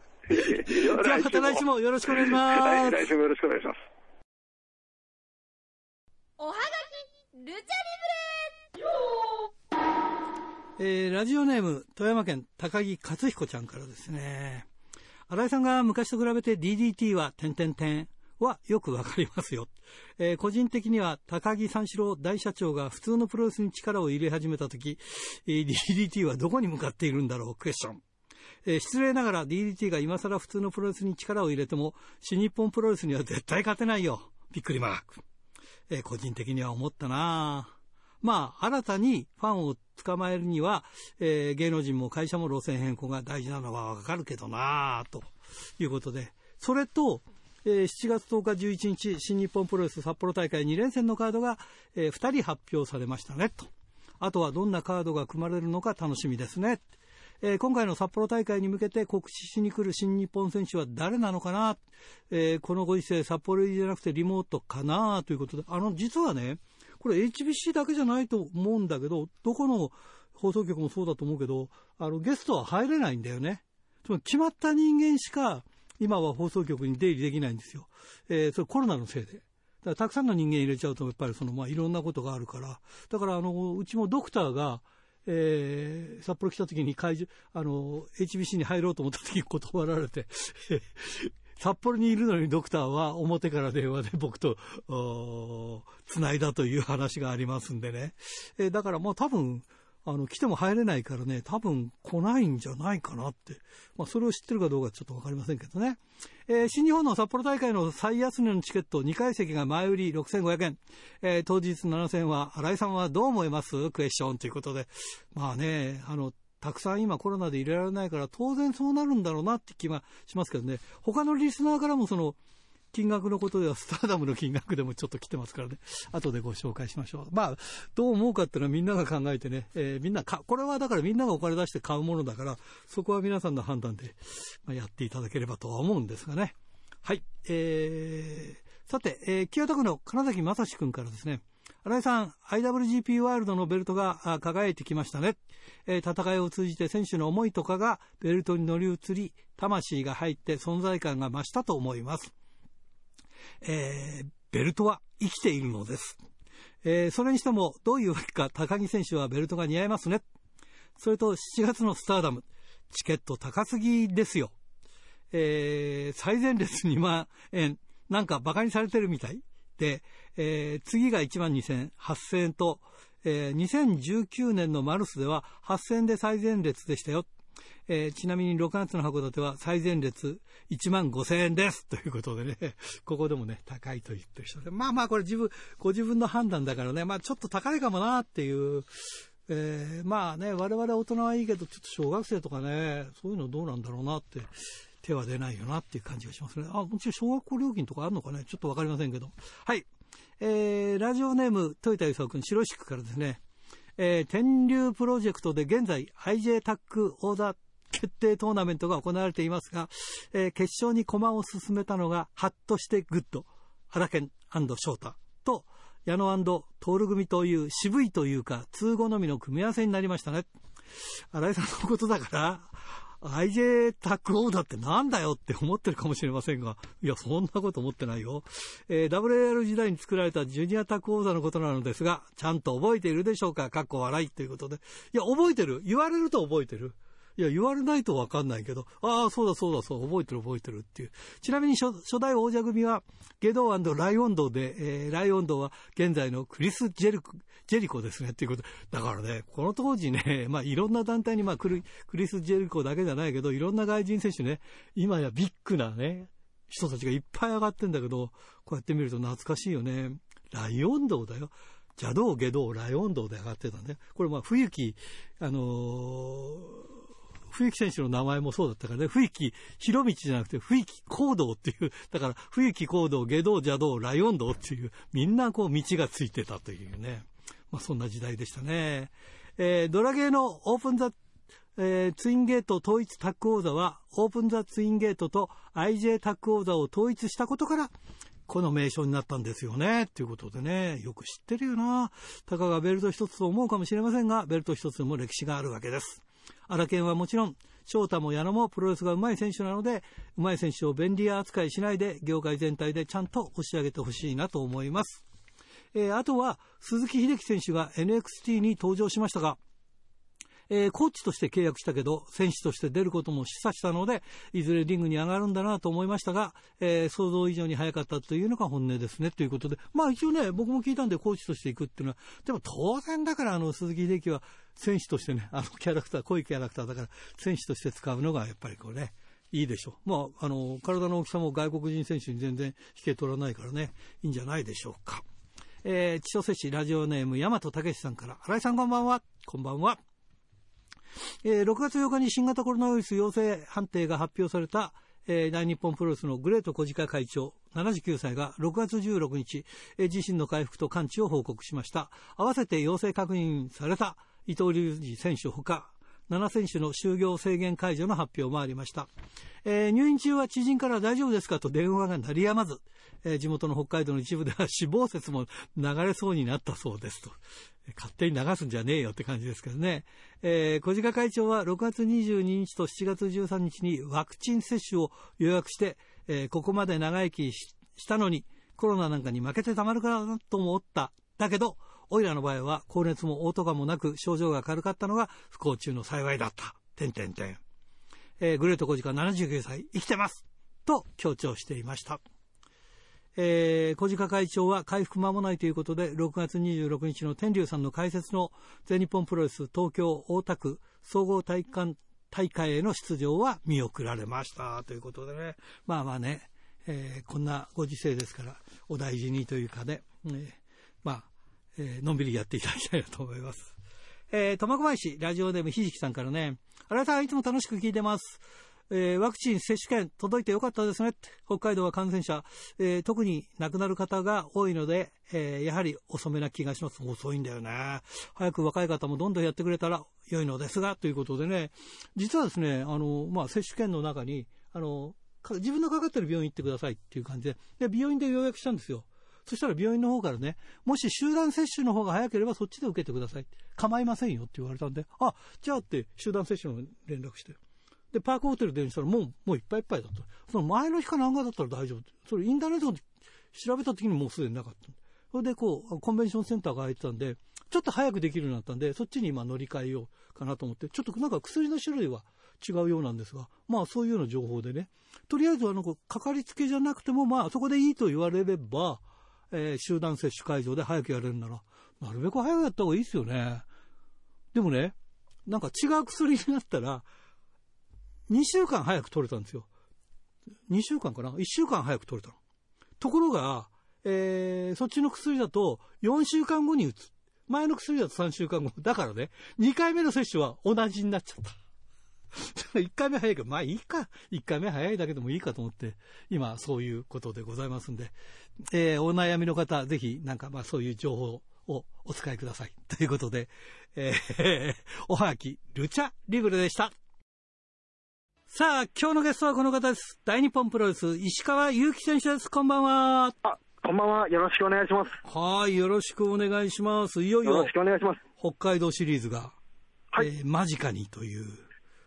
じゃあ、また来週もよろしくお願いします。はい、来週もよろしくお願いします。おはがきルチャリブレえー、ラジオネーム、富山県高木克彦ちゃんからですね。新井さんが昔と比べて DDT は点々点はよくわかりますよ。えー、個人的には高木三四郎大社長が普通のプロレスに力を入れ始めた時、えー、DDT はどこに向かっているんだろう？クエスチョン。えー、失礼ながら DDT が今更普通のプロレスに力を入れても、新日本プロレスには絶対勝てないよ。びっくりマーク。え、個人的には思ったなまあ、新たにファンを捕まえるには、えー、芸能人も会社も路線変更が大事なのはわかるけどなということで、それと、えー、7月10日11日、新日本プロレス札幌大会2連戦のカードが、えー、2人発表されましたね、と。あとはどんなカードが組まれるのか楽しみですね。えー、今回の札幌大会に向けて告知しに来る新日本選手は誰なのかな、えー、このご時世札幌入りじゃなくてリモートかな？ということで、あの、実はね、これ HBC だけじゃないと思うんだけど、どこの放送局もそうだと思うけど、あの、ゲストは入れないんだよね。つまり決まった人間しか、今は放送局に出入りできないんですよ。えー、それコロナのせいで。だからたくさんの人間入れちゃうと、やっぱりその、まあ、いろんなことがあるから。だから、あの、うちもドクターが、えー、札幌来た時に会場、あの、HBC に入ろうと思った時に断られて 札幌にいるのにドクターは表から電話で 僕と、つないだという話がありますんでね。えー、だからもう多分、あの、来ても入れないからね、多分来ないんじゃないかなって。まあ、それを知ってるかどうかちょっとわかりませんけどね。えー、新日本の札幌大会の最安値のチケット2階席が前売り6500円。えー、当日7000は、新井さんはどう思います？クエスチョンということで。まあね、あの、たくさん今コロナで入れられないから当然そうなるんだろうなって気がしますけどね。他のリスナーからもその、金額のことではスターダムの金額でもちょっと来てますからね。後でご紹介しましょう。まあ、どう思うかっていうのはみんなが考えてね、えー、みんなか、これはだからみんながお金出して買うものだから、そこは皆さんの判断で、まあ、やっていただければとは思うんですがね。はい。えー、さて、えー、清田区の金崎正史君からですね、新井さん、IWGP ワールドのベルトが輝いてきましたね、えー、戦いを通じて選手の思いとかがベルトに乗り移り、魂が入って存在感が増したと思います。えー、ベルトは生きているのです。えー、それにしても、どういうわけか高木選手はベルトが似合いますね。それと7月のスターダム、チケット高すぎですよ。えー、最前列2万円、なんか馬鹿にされてるみたいで、えー、次が1万2000円、8000円と、えー、2019年のマルスでは8000円で最前列でしたよ。えー、ちなみに6月の函館は最前列1万5千円です。ということでね、ここでもね、高いと言ってる人で、まあまあこれ自分、ご自分の判断だからね、まあちょっと高いかもなっていう、えー、まあね、我々大人はいいけど、ちょっと小学生とかね、そういうのどうなんだろうなって、手は出ないよなっていう感じがしますね。あ、もちろん小学校料金とかあるのかね、ちょっとわかりませんけど。はい。えー、ラジオネーム、豊田勲君、白石区からですね、えー、天龍プロジェクトで現在 IJ タックオーダー決定トーナメントが行われていますが、えー、決勝に駒を進めたのが、ハッとしてグッド、原健翔太と、矢野徹組という渋いというか、通好みの組み合わせになりましたね。新井さんのことだから、IJ タックオーダーってなんだよって思ってるかもしれませんが、いや、そんなこと思ってないよ。えー、WAR 時代に作られたジュニアタックオーダーのことなのですが、ちゃんと覚えているでしょうか？かっこ笑いということで。いや、覚えてる。言われると覚えてる。いや、言われないとわかんないけど、ああ、そうだそうだそう、覚えてる覚えてるっていう。ちなみに初代王者組は、ゲドーライオンドで、えー、ライオンドは現在のクリス・ジェルジェリコですねっていうこと。だからね、この当時ね、まあいろんな団体に、まあクリクリス・ジェリコだけじゃないけど、いろんな外人選手ね、今やビッグなね、人たちがいっぱい上がってんだけど、こうやって見ると懐かしいよね。ライオン道だよ。邪道、下道、ライオン道で上がってたね。これまあ、冬木、あのー、冬木選手の名前もそうだったからね、冬木広道じゃなくて、冬木行動っていう、だから、冬木行動、下道、邪道、ライオン道っていう、みんなこう道がついてたというね。まあ、そんな時代でしたね。えー、ドラゲーのオープンザえー、ツインゲート統一タッグ王座は、オープンザツインゲートと IJ タッグ王座を統一したことから、この名称になったんですよね。っていうことでね、よく知ってるよな。たかがベルト一つと思うかもしれませんが、ベルト一つも歴史があるわけです。荒研はもちろん、翔太も矢野もプロレスがうまい選手なので、うまい選手を便利屋扱いしないで、業界全体でちゃんと押し上げてほしいなと思います。えー、あとは、鈴木秀樹選手が NXT に登場しましたが、えー、コーチとして契約したけど、選手として出ることも示唆したので、いずれリングに上がるんだなと思いましたが、えー、想像以上に早かったというのが本音ですね、ということで、まあ一応ね、僕も聞いたんでコーチとしていくっていうのは、でも当然だから、あの、鈴木秀樹は選手としてね、あのキャラクター、濃いキャラクターだから、選手として使うのがやっぱりこうね、いいでしょう。まあ、あの、体の大きさも外国人選手に全然引け取らないからね、いいんじゃないでしょうか。えー、千歳市ラジオネーム、大和武さんから、新井さんこんばんは。こんばんは。えー、6月8日に新型コロナウイルス陽性判定が発表された、えー、大日本プロレスのグレート小鹿会長79歳が6月16日、えー、自身の回復と完治を報告しました。合わせて陽性確認された伊藤隆二選手ほか、7選手の就業制限解除の発表もありました。えー、入院中は知人から大丈夫ですかと電話が鳴りやまず、えー、地元の北海道の一部では死亡説も流れそうになったそうですと。勝手に流すんじゃねえよって感じですけどね。えー、小鹿会長は6月22日と7月13日にワクチン接種を予約して、え、ここまで長生きしたのにコロナなんかに負けてたまるかなと思った。だけど、オイラの場合は高熱も嘔吐感もなく症状が軽かったのが不幸中の幸いだった。てんてんてん。えー、グレート小鹿79歳生きてますと強調していました。えー、小鹿会長は回復間もないということで、6月26日の天竜さんの解説の全日本プロレス東京大田区総合体育館大会への出場は見送られましたということでね、まあまあね、えー、こんなご時世ですから、お大事にというかね、えー、まあ、えー、のんびりやっていただきたいなと思います。えー、苫小牧市ラジオネームひじきさんからね、新井さんいつも楽しく聞いてます。えー、ワクチン接種券届いてよかったですね。北海道は感染者、えー、特に亡くなる方が多いので、えー、やはり遅めな気がします。遅いんだよね。早く若い方もどんどんやってくれたら良いのですが、ということでね、実はですね、あの、まあ、接種券の中に、あの、自分のかかってる病院行ってくださいっていう感じで、で、病院で予約したんですよ。そしたら病院の方からね、もし集団接種の方が早ければそっちで受けてください。構いませんよって言われたんで、あ、じゃあって集団接種の連絡して。で、パークホテル電話したらもう、もういっぱいいっぱいだった。その前の日かなんかだったら大丈夫。それインターネットで調べた時にもうすでになかった。それでこう、コンベンションセンターが空いてたんで、ちょっと早くできるようになったんで、そっちに今乗り換えようかなと思って、ちょっとなんか薬の種類は違うようなんですが、まあそういうような情報でね、とりあえずあの、かかりつけじゃなくても、まあそこでいいと言われれば、えー、集団接種会場で早くやれるなら、なるべく早くやった方がいいですよね。でもね、なんか違う薬になったら、2週間早く取れたんですよ。2週間かな ?1 週間早く取れたの。ところが、えー、そっちの薬だと4週間後に打つ。前の薬だと3週間後。だからね、2回目の接種は同じになっちゃった。1回目早いけど、まあいいか。1回目早いだけでもいいかと思って、今そういうことでございますんで、えー、お悩みの方、ぜひなんかまあそういう情報をお使いください。ということで、えー、おはがき、ルチャリブルでした。さあ、今日のゲストはこの方です。大日本プロレス、石川祐希選手です。こんばんは。あ、こんばんは。よろしくお願いします。はい、よろしくお願いします。いよいよ、よろしくお願いします。北海道シリーズが、はい、えー、間近にという。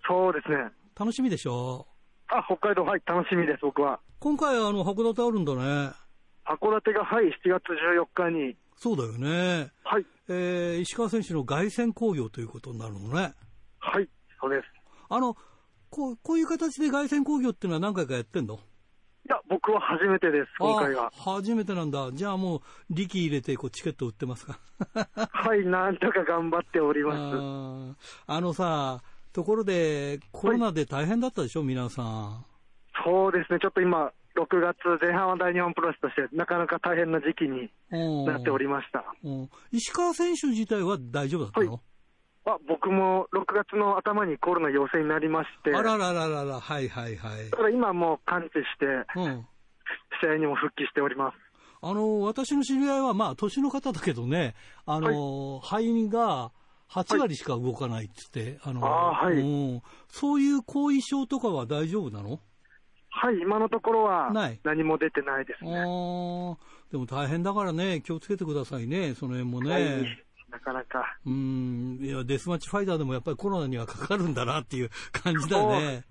そうですね。楽しみでしょあ、北海道、はい、楽しみです、僕は。今回、あの、函館あるんだね。函館が、はい、7月14日に。そうだよね。はい。えー、石川選手の凱旋工業ということになるのね。はい、そうです。あの、こう、こういう形で凱旋工業っていうのは何回かやってんの？いや、僕は初めてです、今回は。初めてなんだ。じゃあもう、力入れてこうチケット売ってますか？はい、なんとか頑張っております。あのさ、ところで、コロナで大変だったでしょ、はい、皆さん。そうですね、ちょっと今、6月前半は大日本プロレスとして、なかなか大変な時期になっておりました。石川選手自体は大丈夫だったの、はい。あ僕も6月の頭にコロナ陽性になりまして、あららららら、はいはいはい。だから今もう完治して、うん、試合にも復帰しております。あの、私の知り合いは、まあ、年の方だけどね、あの、はい、肺が8割しか動かないっつって、はい、あの、あはい、うん、そういう後遺症とかは大丈夫なの？はい、今のところは何も出てないですね。でも大変だからね、気をつけてくださいね、その辺もね。はいなかなか。うん、いや、デスマッチファイターでもやっぱりコロナにはかかるんだなっていう感じだよね。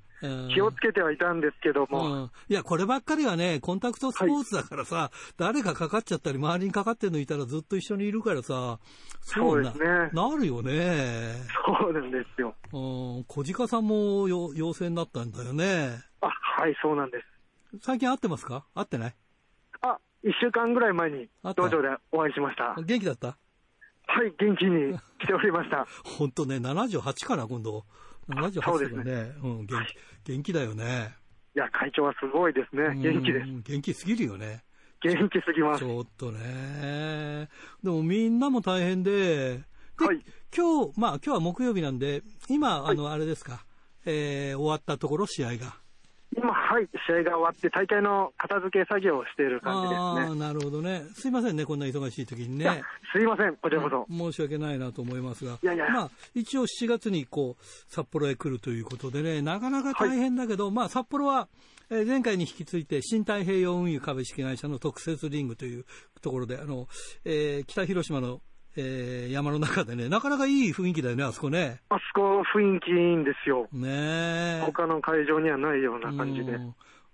気をつけてはいたんですけども、うん、いや、こればっかりはね、コンタクトスポーツだからさ、はい、誰かかかっちゃったり、周りにかかってるのいたらずっと一緒にいるからさ、そうですね。なるよね。そうなんですよ。うん、小鹿さんも陽性になったんだよね。あ、はい、そうなんです。最近会ってますか？会ってない？あ、一週間ぐらい前に道場でお会いしました。元気だった？はい、元気にしておりました。本当ね、78かな、今度。78ですね。うん、元気、元気だよね。いや、会長はすごいですね。元気です。元気すぎるよね。元気すぎます。ちょっとね。でもみんなも大変で、で、はい、今日、まあ今日は木曜日なんで、今、あの、あれですか、えー、終わったところ、試合が。今、はい、試合が終わって、大会の片付け作業をしている感じですね。なるほどね。すいませんね、こんな忙しい時にね。すいません、こちらこそ。申し訳ないなと思いますが。いやいやまあ、一応7月にこう、札幌へ来るということでね、なかなか大変だけど、はい、まあ、札幌は、え前回に引き続いて、新太平洋運輸株式会社の特設リングというところで、あの、えー、北広島のえー、山の中でね、なかなかいい雰囲気だよね、あそこね。あそこ雰囲気いいんですよ。ね他の会場にはないような感じで。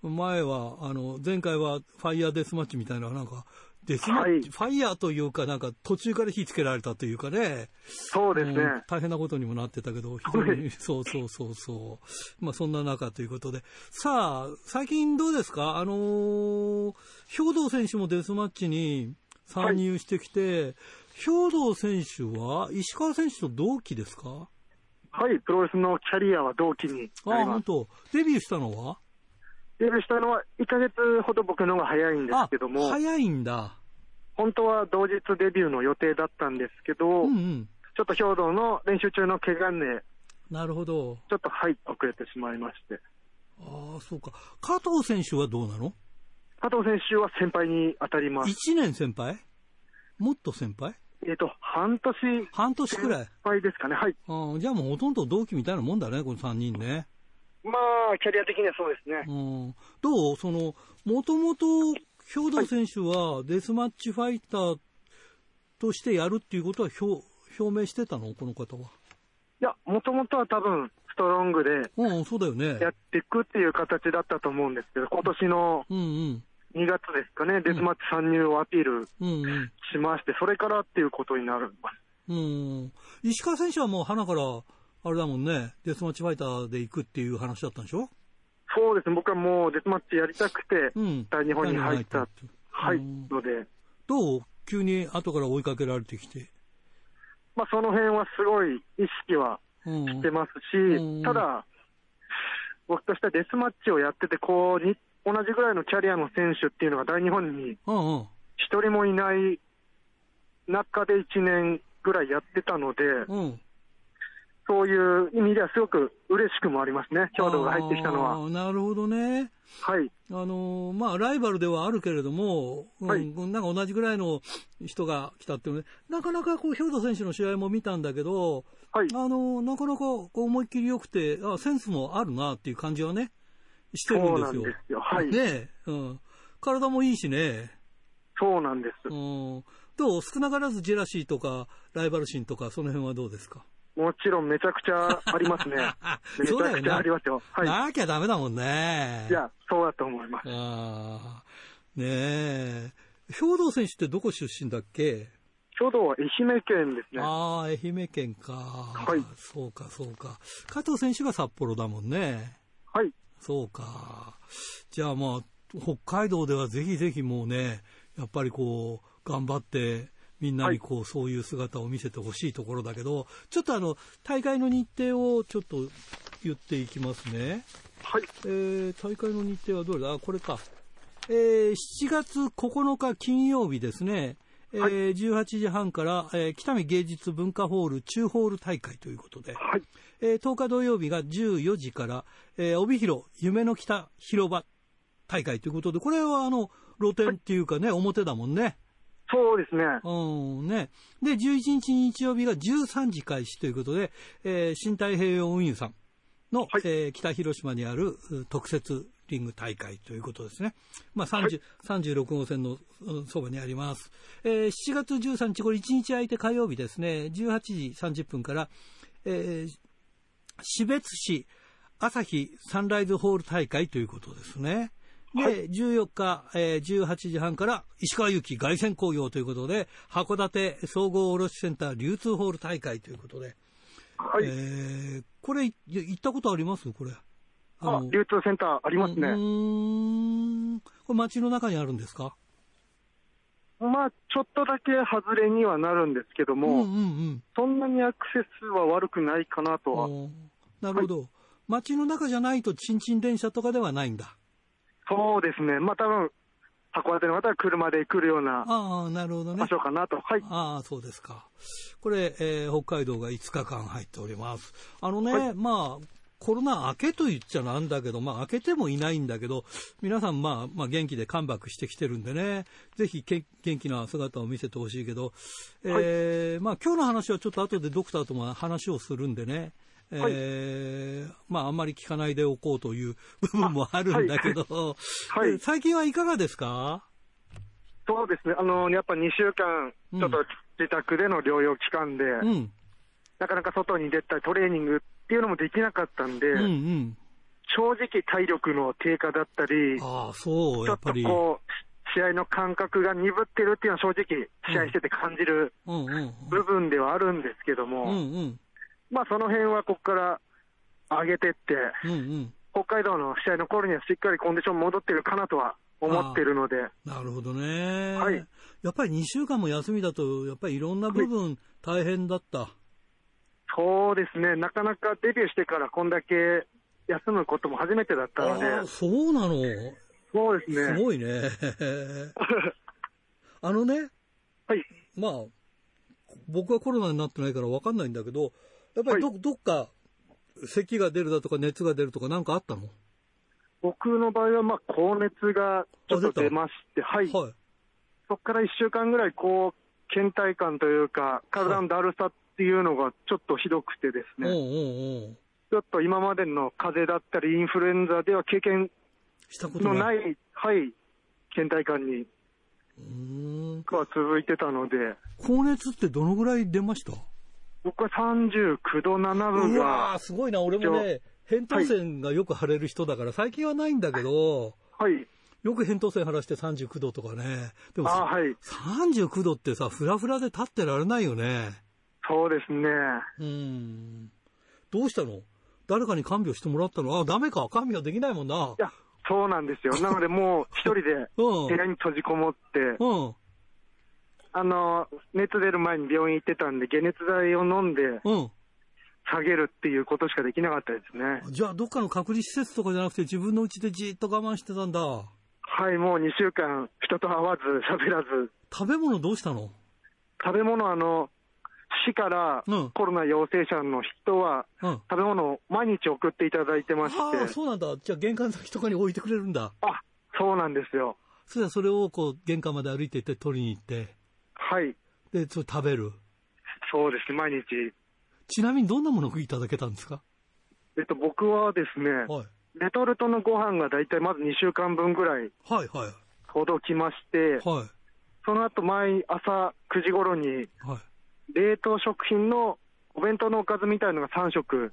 前は、あの、前回はファイヤーデスマッチみたいな、なんか、デスマッチ、はい、ファイヤーというか、なんか途中から火つけられたというかね。そうですね。大変なことにもなってたけど、非常に、そうそうそうそう。まあそんな中ということで。さあ、最近どうですか？あのー、兵藤選手もデスマッチに参入してきて、はい兵藤選手は石川選手と同期ですか？はい、プロレスのキャリアは同期にあ、本当。デビューしたのは？デビューしたのは1ヶ月ほど僕の方が早いんですけども。早いんだ。本当は同日デビューの予定だったんですけど、うんうん、ちょっと兵藤の練習中の怪我で、なるほど。ちょっとはい、遅れてしまいまして。ああ、そうか。加藤選手はどうなの？加藤選手は先輩に当たります。1年先輩？もっと先輩？えっ、ー、と、半年。半年くらい？いですかね、はい。あじゃあもうほとんど同期みたいなもんだね、この3人ね。まあ、キャリア的にはそうですね。うん、どう？その、もともと、兵藤選手はデスマッチファイターとしてやるっていうことは表表明してたの？この方は。いや、もともとは多分、ストロングで、うん、そうだよね。やっていくっていう形だったと思うんですけど、今年の、うんうん。2月ですかね、デスマッチ参入をアピールしまして、それからっていうことになる。うん、石川選手はもう花から、あれだもんね、デスマッチファイターで行くっていう話だったんでしょ？そうですね、僕はもうデスマッチやりたくて、大日本に入った、はい、ので。どう急に後から追いかけられてきて？まあ、その辺はすごい意識はしてますし、ただ、僕としてはデスマッチをやってて、こう、同じぐらいのキャリアの選手っていうのが大日本に一人もいない中で1年ぐらいやってたので、うん、そういう意味ではすごく嬉しくもありますね、兵藤が入ってきたのは。なるほどね。はい。あのー、まあ、ライバルではあるけれども、はい、なんか同じぐらいの人が来たっていうね、なかなかこう、兵藤選手の試合も見たんだけど、はい、あのー、なかなかこう思いっきり良くて、あ、センスもあるなっていう感じはね、してるんですよ。ですよ。はい。ねうん。体もいいしね。そうなんです。うん。どう？少なからずジェラシーとか、ライバル心とか、その辺はどうですか？もちろんめちゃくちゃありますね。めちゃくちゃありますよ。はい。なきゃダメだもんね。いや、そうだと思います。ああ。ねえ。兵藤選手ってどこ出身だっけ？書道は愛媛県ですね。ああ、愛媛県か。はい。そうか、そうか。加藤選手が札幌だもんね。はい。そうか。じゃあまあ、北海道ではぜひぜひもうね、やっぱりこう、頑張って、みんなにこう、はい、そういう姿を見せてほしいところだけど、ちょっとあの、大会の日程をちょっと言っていきますね。はい。えー、大会の日程はどれだ？あ、これか。えー、7月9日金曜日ですね。えー、18時半から、えー、北見芸術文化ホール中ホール大会ということで、はいえー、10日土曜日が14時から、えー、帯広夢の北広場大会ということで、これはあの露店っていうかね、はい、表だもんね。そうですね。うんね。で、11日日曜日が13時開始ということで、えー、新太平洋運輸さんの、はい、えー、北広島にある特設リング大会ということですね。まあ、30、はい、36号線のそばにあります。えー、7月13日、これ1日空いて火曜日ですね、18時30分から、えー、標津市朝日サンライズホール大会ということですね。で、はい、14日、えー、18時半から石川行き凱旋工業ということで、函館総合卸センター流通ホール大会ということで、はい。えー、これ、行ったことあります？これ。あ流通センターありますね。うん。これ街の中にあるんですか？まあ、ちょっとだけ外れにはなるんですけども、うんうんうん、そんなにアクセスは悪くないかなとは。なるほど、はい、街の中じゃないと、ちんちん電車とかではないんだ。そうですね、まあ多分函館の方は車で来るような場所かなと、はい、ああそうですか、これ、えー、北海道が5日間入っております。あのね、はい、まあコロナ明けと言っちゃなんだけど、まあ明けてもいないんだけど、皆さんまあ、まあ元気でカムバックしてきてるんでね、ぜひ元気な姿を見せてほしいけど、えー、まあ今日の話はちょっと後でドクターとも話をするんでね、えー、まああんまり聞かないでおこうという部分もあるんだけど、はい、最近はいかがですか？そうですね、あの、やっぱ2週間、ちょっと自宅での療養期間で、うん、なかなか外に出たりトレーニングっていうのもできなかったんで、うんうん、正直体力の低下だったり、あそうちょっとこう、試合の感覚が鈍ってるっていうのは正直、試合してて感じる部分ではあるんですけども、まあその辺はここから上げてって、うんうん、北海道の試合の頃にはしっかりコンディション戻ってるかなとは思ってるので。なるほどね。はい。やっぱり2週間も休みだと、やっぱりいろんな部分大変だった。はいそうですね、なかなかデビューしてからこんだけ休むことも初めてだったので。あそうなの？そうですね。すごいね。あのね、はい。まあ、僕はコロナになってないから分かんないんだけど、やっぱりどはい、どっか咳が出るだとか熱が出るとか何かあったの？僕の場合は、まあ、高熱がちょっと出まして、はい。はい、そこから1週間ぐらい、こう、倦怠感というか、体のだるさっていうのがちょっとひどくてですね、ちょっと今までの風邪だったり、インフルエンザでは経験のない、はい、倦怠感にが続いてたので。高熱ってどのぐらい出ました？僕は39度7分が。うわすごいな、俺もね、扁桃腺がよく腫れる人だから、最近はないんだけど、はい。よく扁桃腺腫らして39度とかね。でも、はい、39度ってさ、フラフラで立ってられないよね。そうですね。うん。どうしたの？誰かに看病してもらったの？あ、ダメか。看病できないもんな。いや、そうなんですよ。なのでもう一人で 部屋に閉じこもって、うん、あの、熱出る前に病院行ってたんで、解熱剤を飲んで、下げるっていうことしかできなかったですね。じゃあ、どっかの隔離施設とかじゃなくて、自分の家でじっと我慢してたんだ。はい、もう2週間、人と会わず、喋らず。食べ物どうしたの？食べ物、あの、市からコロナ陽性者の人は、食べ物を毎日送っていただいてまして、うん、そうなんだ、じゃあ、玄関先とかに置いてくれるんだ。あそうなんですよ。それはそれをこう玄関まで歩いていって取りに行って、はい。で、それ食べる。そうです毎日。ちなみにどんなものをいただけたんですか？えっと、僕はですね、はい、レトルトのご飯が大体まず2週間分ぐらい、はいはい。届きまして、はい。その後毎朝9時頃に、はい。冷凍食品のお弁当のおかずみたいのが3食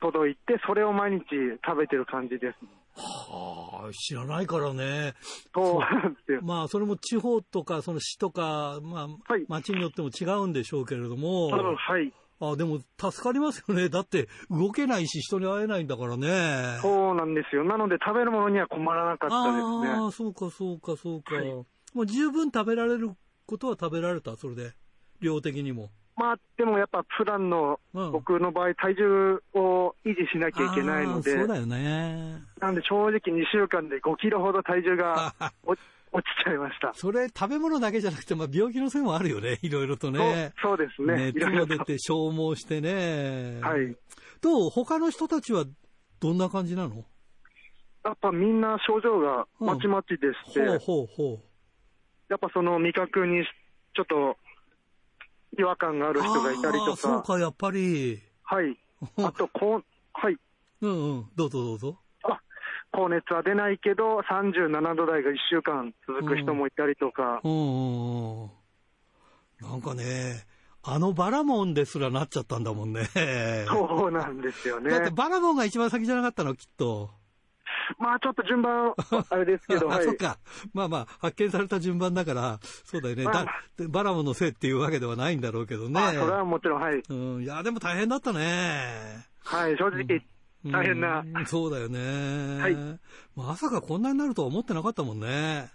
届いて、それを毎日食べてる感じです。は知らないからね。そうなんですよ。まあ、それも地方とか、その市とか、まあ、はい、町によっても違うんでしょうけれども。はい。あでも助かりますよね。だって動けないし人に会えないんだからね。そうなんですよ。なので食べるものには困らなかったですね。ああ、そうかそうかそうか、はい。もう十分食べられることは食べられた、それで。量的にも。まあ、でもやっぱ普段の、僕の場合、体重を維持しなきゃいけないので、そうだよね。なんで正直2週間で5キロほど体重が 落ちちゃいました。それ、食べ物だけじゃなくて、まあ、病気のせいもあるよね、いろいろとね。そうですね。熱も出て消耗してね。はい。どう？他の人たちはどんな感じなの？やっぱみんな症状がまちまちでして、うん、ほうほうほう。やっぱその味覚にちょっと違和感がある人がいたりとか。そうか、やっぱり。はい。あと、こう、はい。うんうん。どうぞどうぞ。あ、高熱は出ないけど、37度台が1週間続く人もいたりとか。うん、うんうんなんかね、あのバラモンですらなっちゃったんだもんね。そうなんですよね。だってバラモンが一番先じゃなかったの、きっと。まあちょっと順番、あれですけど、はい。そっか。まあまあ、発見された順番だから、そうだよね。まあ、バラモのせいっていうわけではないんだろうけどね。あ、それはもちろん、はい。うん。いや、でも大変だったね。はい、正直、大変な、うん。そうだよね。はい。まさかこんなになるとは思ってなかったもんね。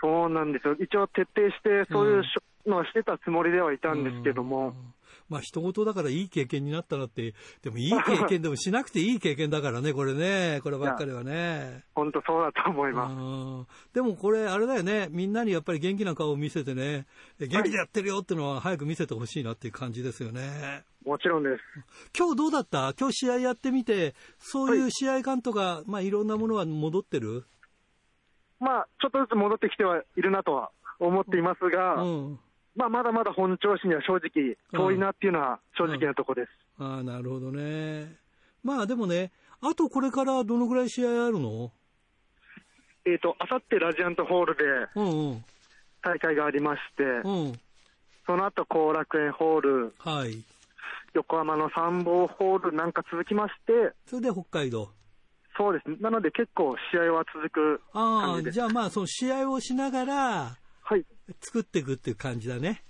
そうなんですよ。一応徹底して、そういうのはしてたつもりではいたんですけども。うんまあ人事だからいい経験になったなって、でもいい経験でもしなくていい経験だからね、これね、こればっかりはね。本当そうだと思います。でもこれ、あれだよね、みんなにやっぱり元気な顔を見せてね、元気でやってるよっていうのは早く見せてほしいなっていう感じですよね。もちろんです。今日どうだった？今日試合やってみて、そういう試合感とか、はい、まあいろんなものは戻ってる？まあ、ちょっとずつ戻ってきてはいるなとは思っていますが、うんまあ、まだまだ本調子には正直遠いなっていうのは正直なとこです。うん、ああ、なるほどね。まあでもね、あとこれからどのぐらい試合あるの？えっ、ー、と、あさってラジアントホールで大会がありまして、うんうん、その後後楽園ホール、はい、横浜の参謀ホールなんか続きまして、それで北海道？そうですね。なので結構試合は続くああ、じゃあまあその試合をしながら、はい。作っていくっていう感じだね。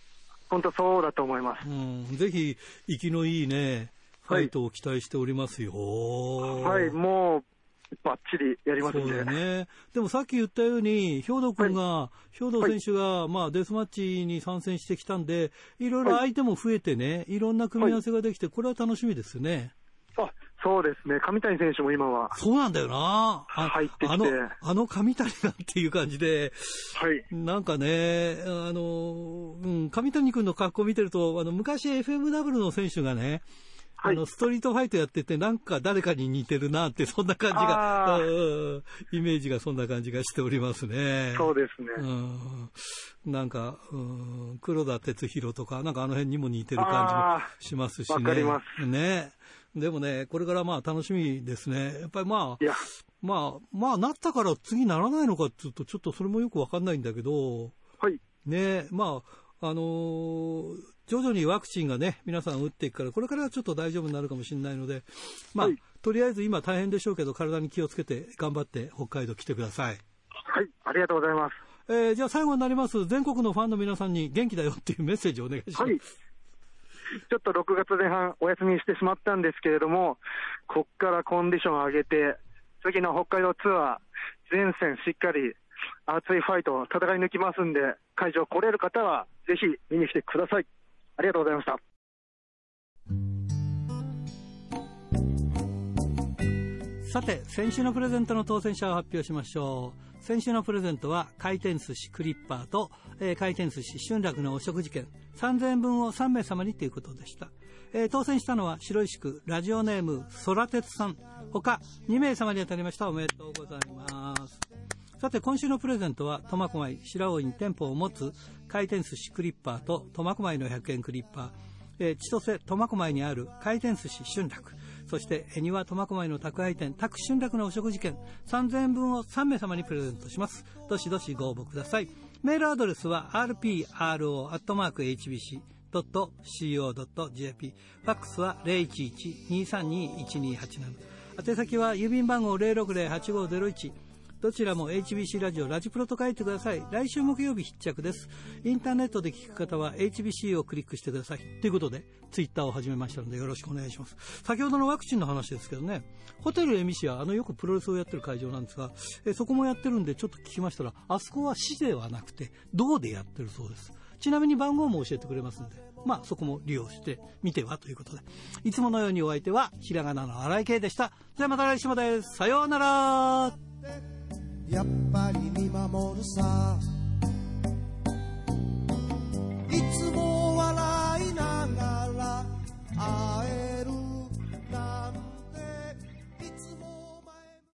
本当そうだと思います。うん。ぜひ、生きのいいね、ファイトを期待しておりますよ。はい、はい、もう、ばっちりやりますね。そうだね。でもさっき言ったように、兵藤君が、はい、兵藤選手が、まあ、デスマッチに参戦してきたんで、いろいろ相手も増えてね、いろんな組み合わせができて、これは楽しみですね。あ、そうですね。上谷選手も今は。そうなんだよな。入ってきて。あの、あの上谷がっていう感じで。はい。なんかね、あの、うん、上谷君の格好見てると、あの、昔 FMW の選手がね、はい、あの、ストリートファイトやってて、なんか誰かに似てるなって、そんな感じが、イメージがそんな感じがしておりますね。そうですね。うん、なんか、うん、黒田哲弘とか、なんかあの辺にも似てる感じもしますしね。わかります。ね。でもね、これからまあ楽しみですね。やっぱりまあ、まあ、まあなったから次ならないのかっていうと、ちょっとそれもよくわかんないんだけど、はい。ね、まあ、あのー、徐々にワクチンがね、皆さん打っていくから、これからちょっと大丈夫になるかもしれないので、まあ、はい、とりあえず今大変でしょうけど、体に気をつけて頑張って北海道来てください。はい、ありがとうございます。えー、じゃあ最後になります、全国のファンの皆さんに元気だよっていうメッセージをお願いします。はい。ちょっと6月前半お休みしてしまったんですけれども、こっからコンディション上げて、次の北海道ツアー、全線しっかり熱いファイト戦い抜きますんで、会場来れる方はぜひ見に来てください。ありがとうございました。さて、先週のプレゼントの当選者を発表しましょう。先週のプレゼントは回転寿司クリッパーと、えー、回転寿司春楽のお食事券。3000円分を3名様にということでした、えー、当選したのは白石区ラジオネーム空鉄さん。他2名様に当たりました。おめでとうございます。さて今週のプレゼントは苫小牧白尾に店舗を持つ回転寿司クリッパーと苫小牧の100円クリッパー、えー、千歳苫小牧にある回転寿司春楽。そして恵庭苫小牧の宅配店宅春楽のお食事券3000円分を3名様にプレゼントします。どしどしご応募ください。メールアドレスは rpro.hbc.co.jp ファックスは011-232-1287宛先は郵便番号060-8501どちらも HBC ラジオ、ラジプロと書いてください。来週木曜日必着です。インターネットで聞く方は HBC をクリックしてください。ということで、ツイッターを始めましたのでよろしくお願いします。先ほどのワクチンの話ですけどね、ホテルエミシア、あのよくプロレスをやってる会場なんですが、えそこもやってるんでちょっと聞きましたら、あそこは市ではなくて、銅でやってるそうです。ちなみに番号も教えてくれますんで、まあそこも利用してみてはということで。いつものようにお相手は、ひらがなの荒井圭でした。じゃあまた来週まで。さようなら。やっぱり見守るさ。いつも笑いながら会えるな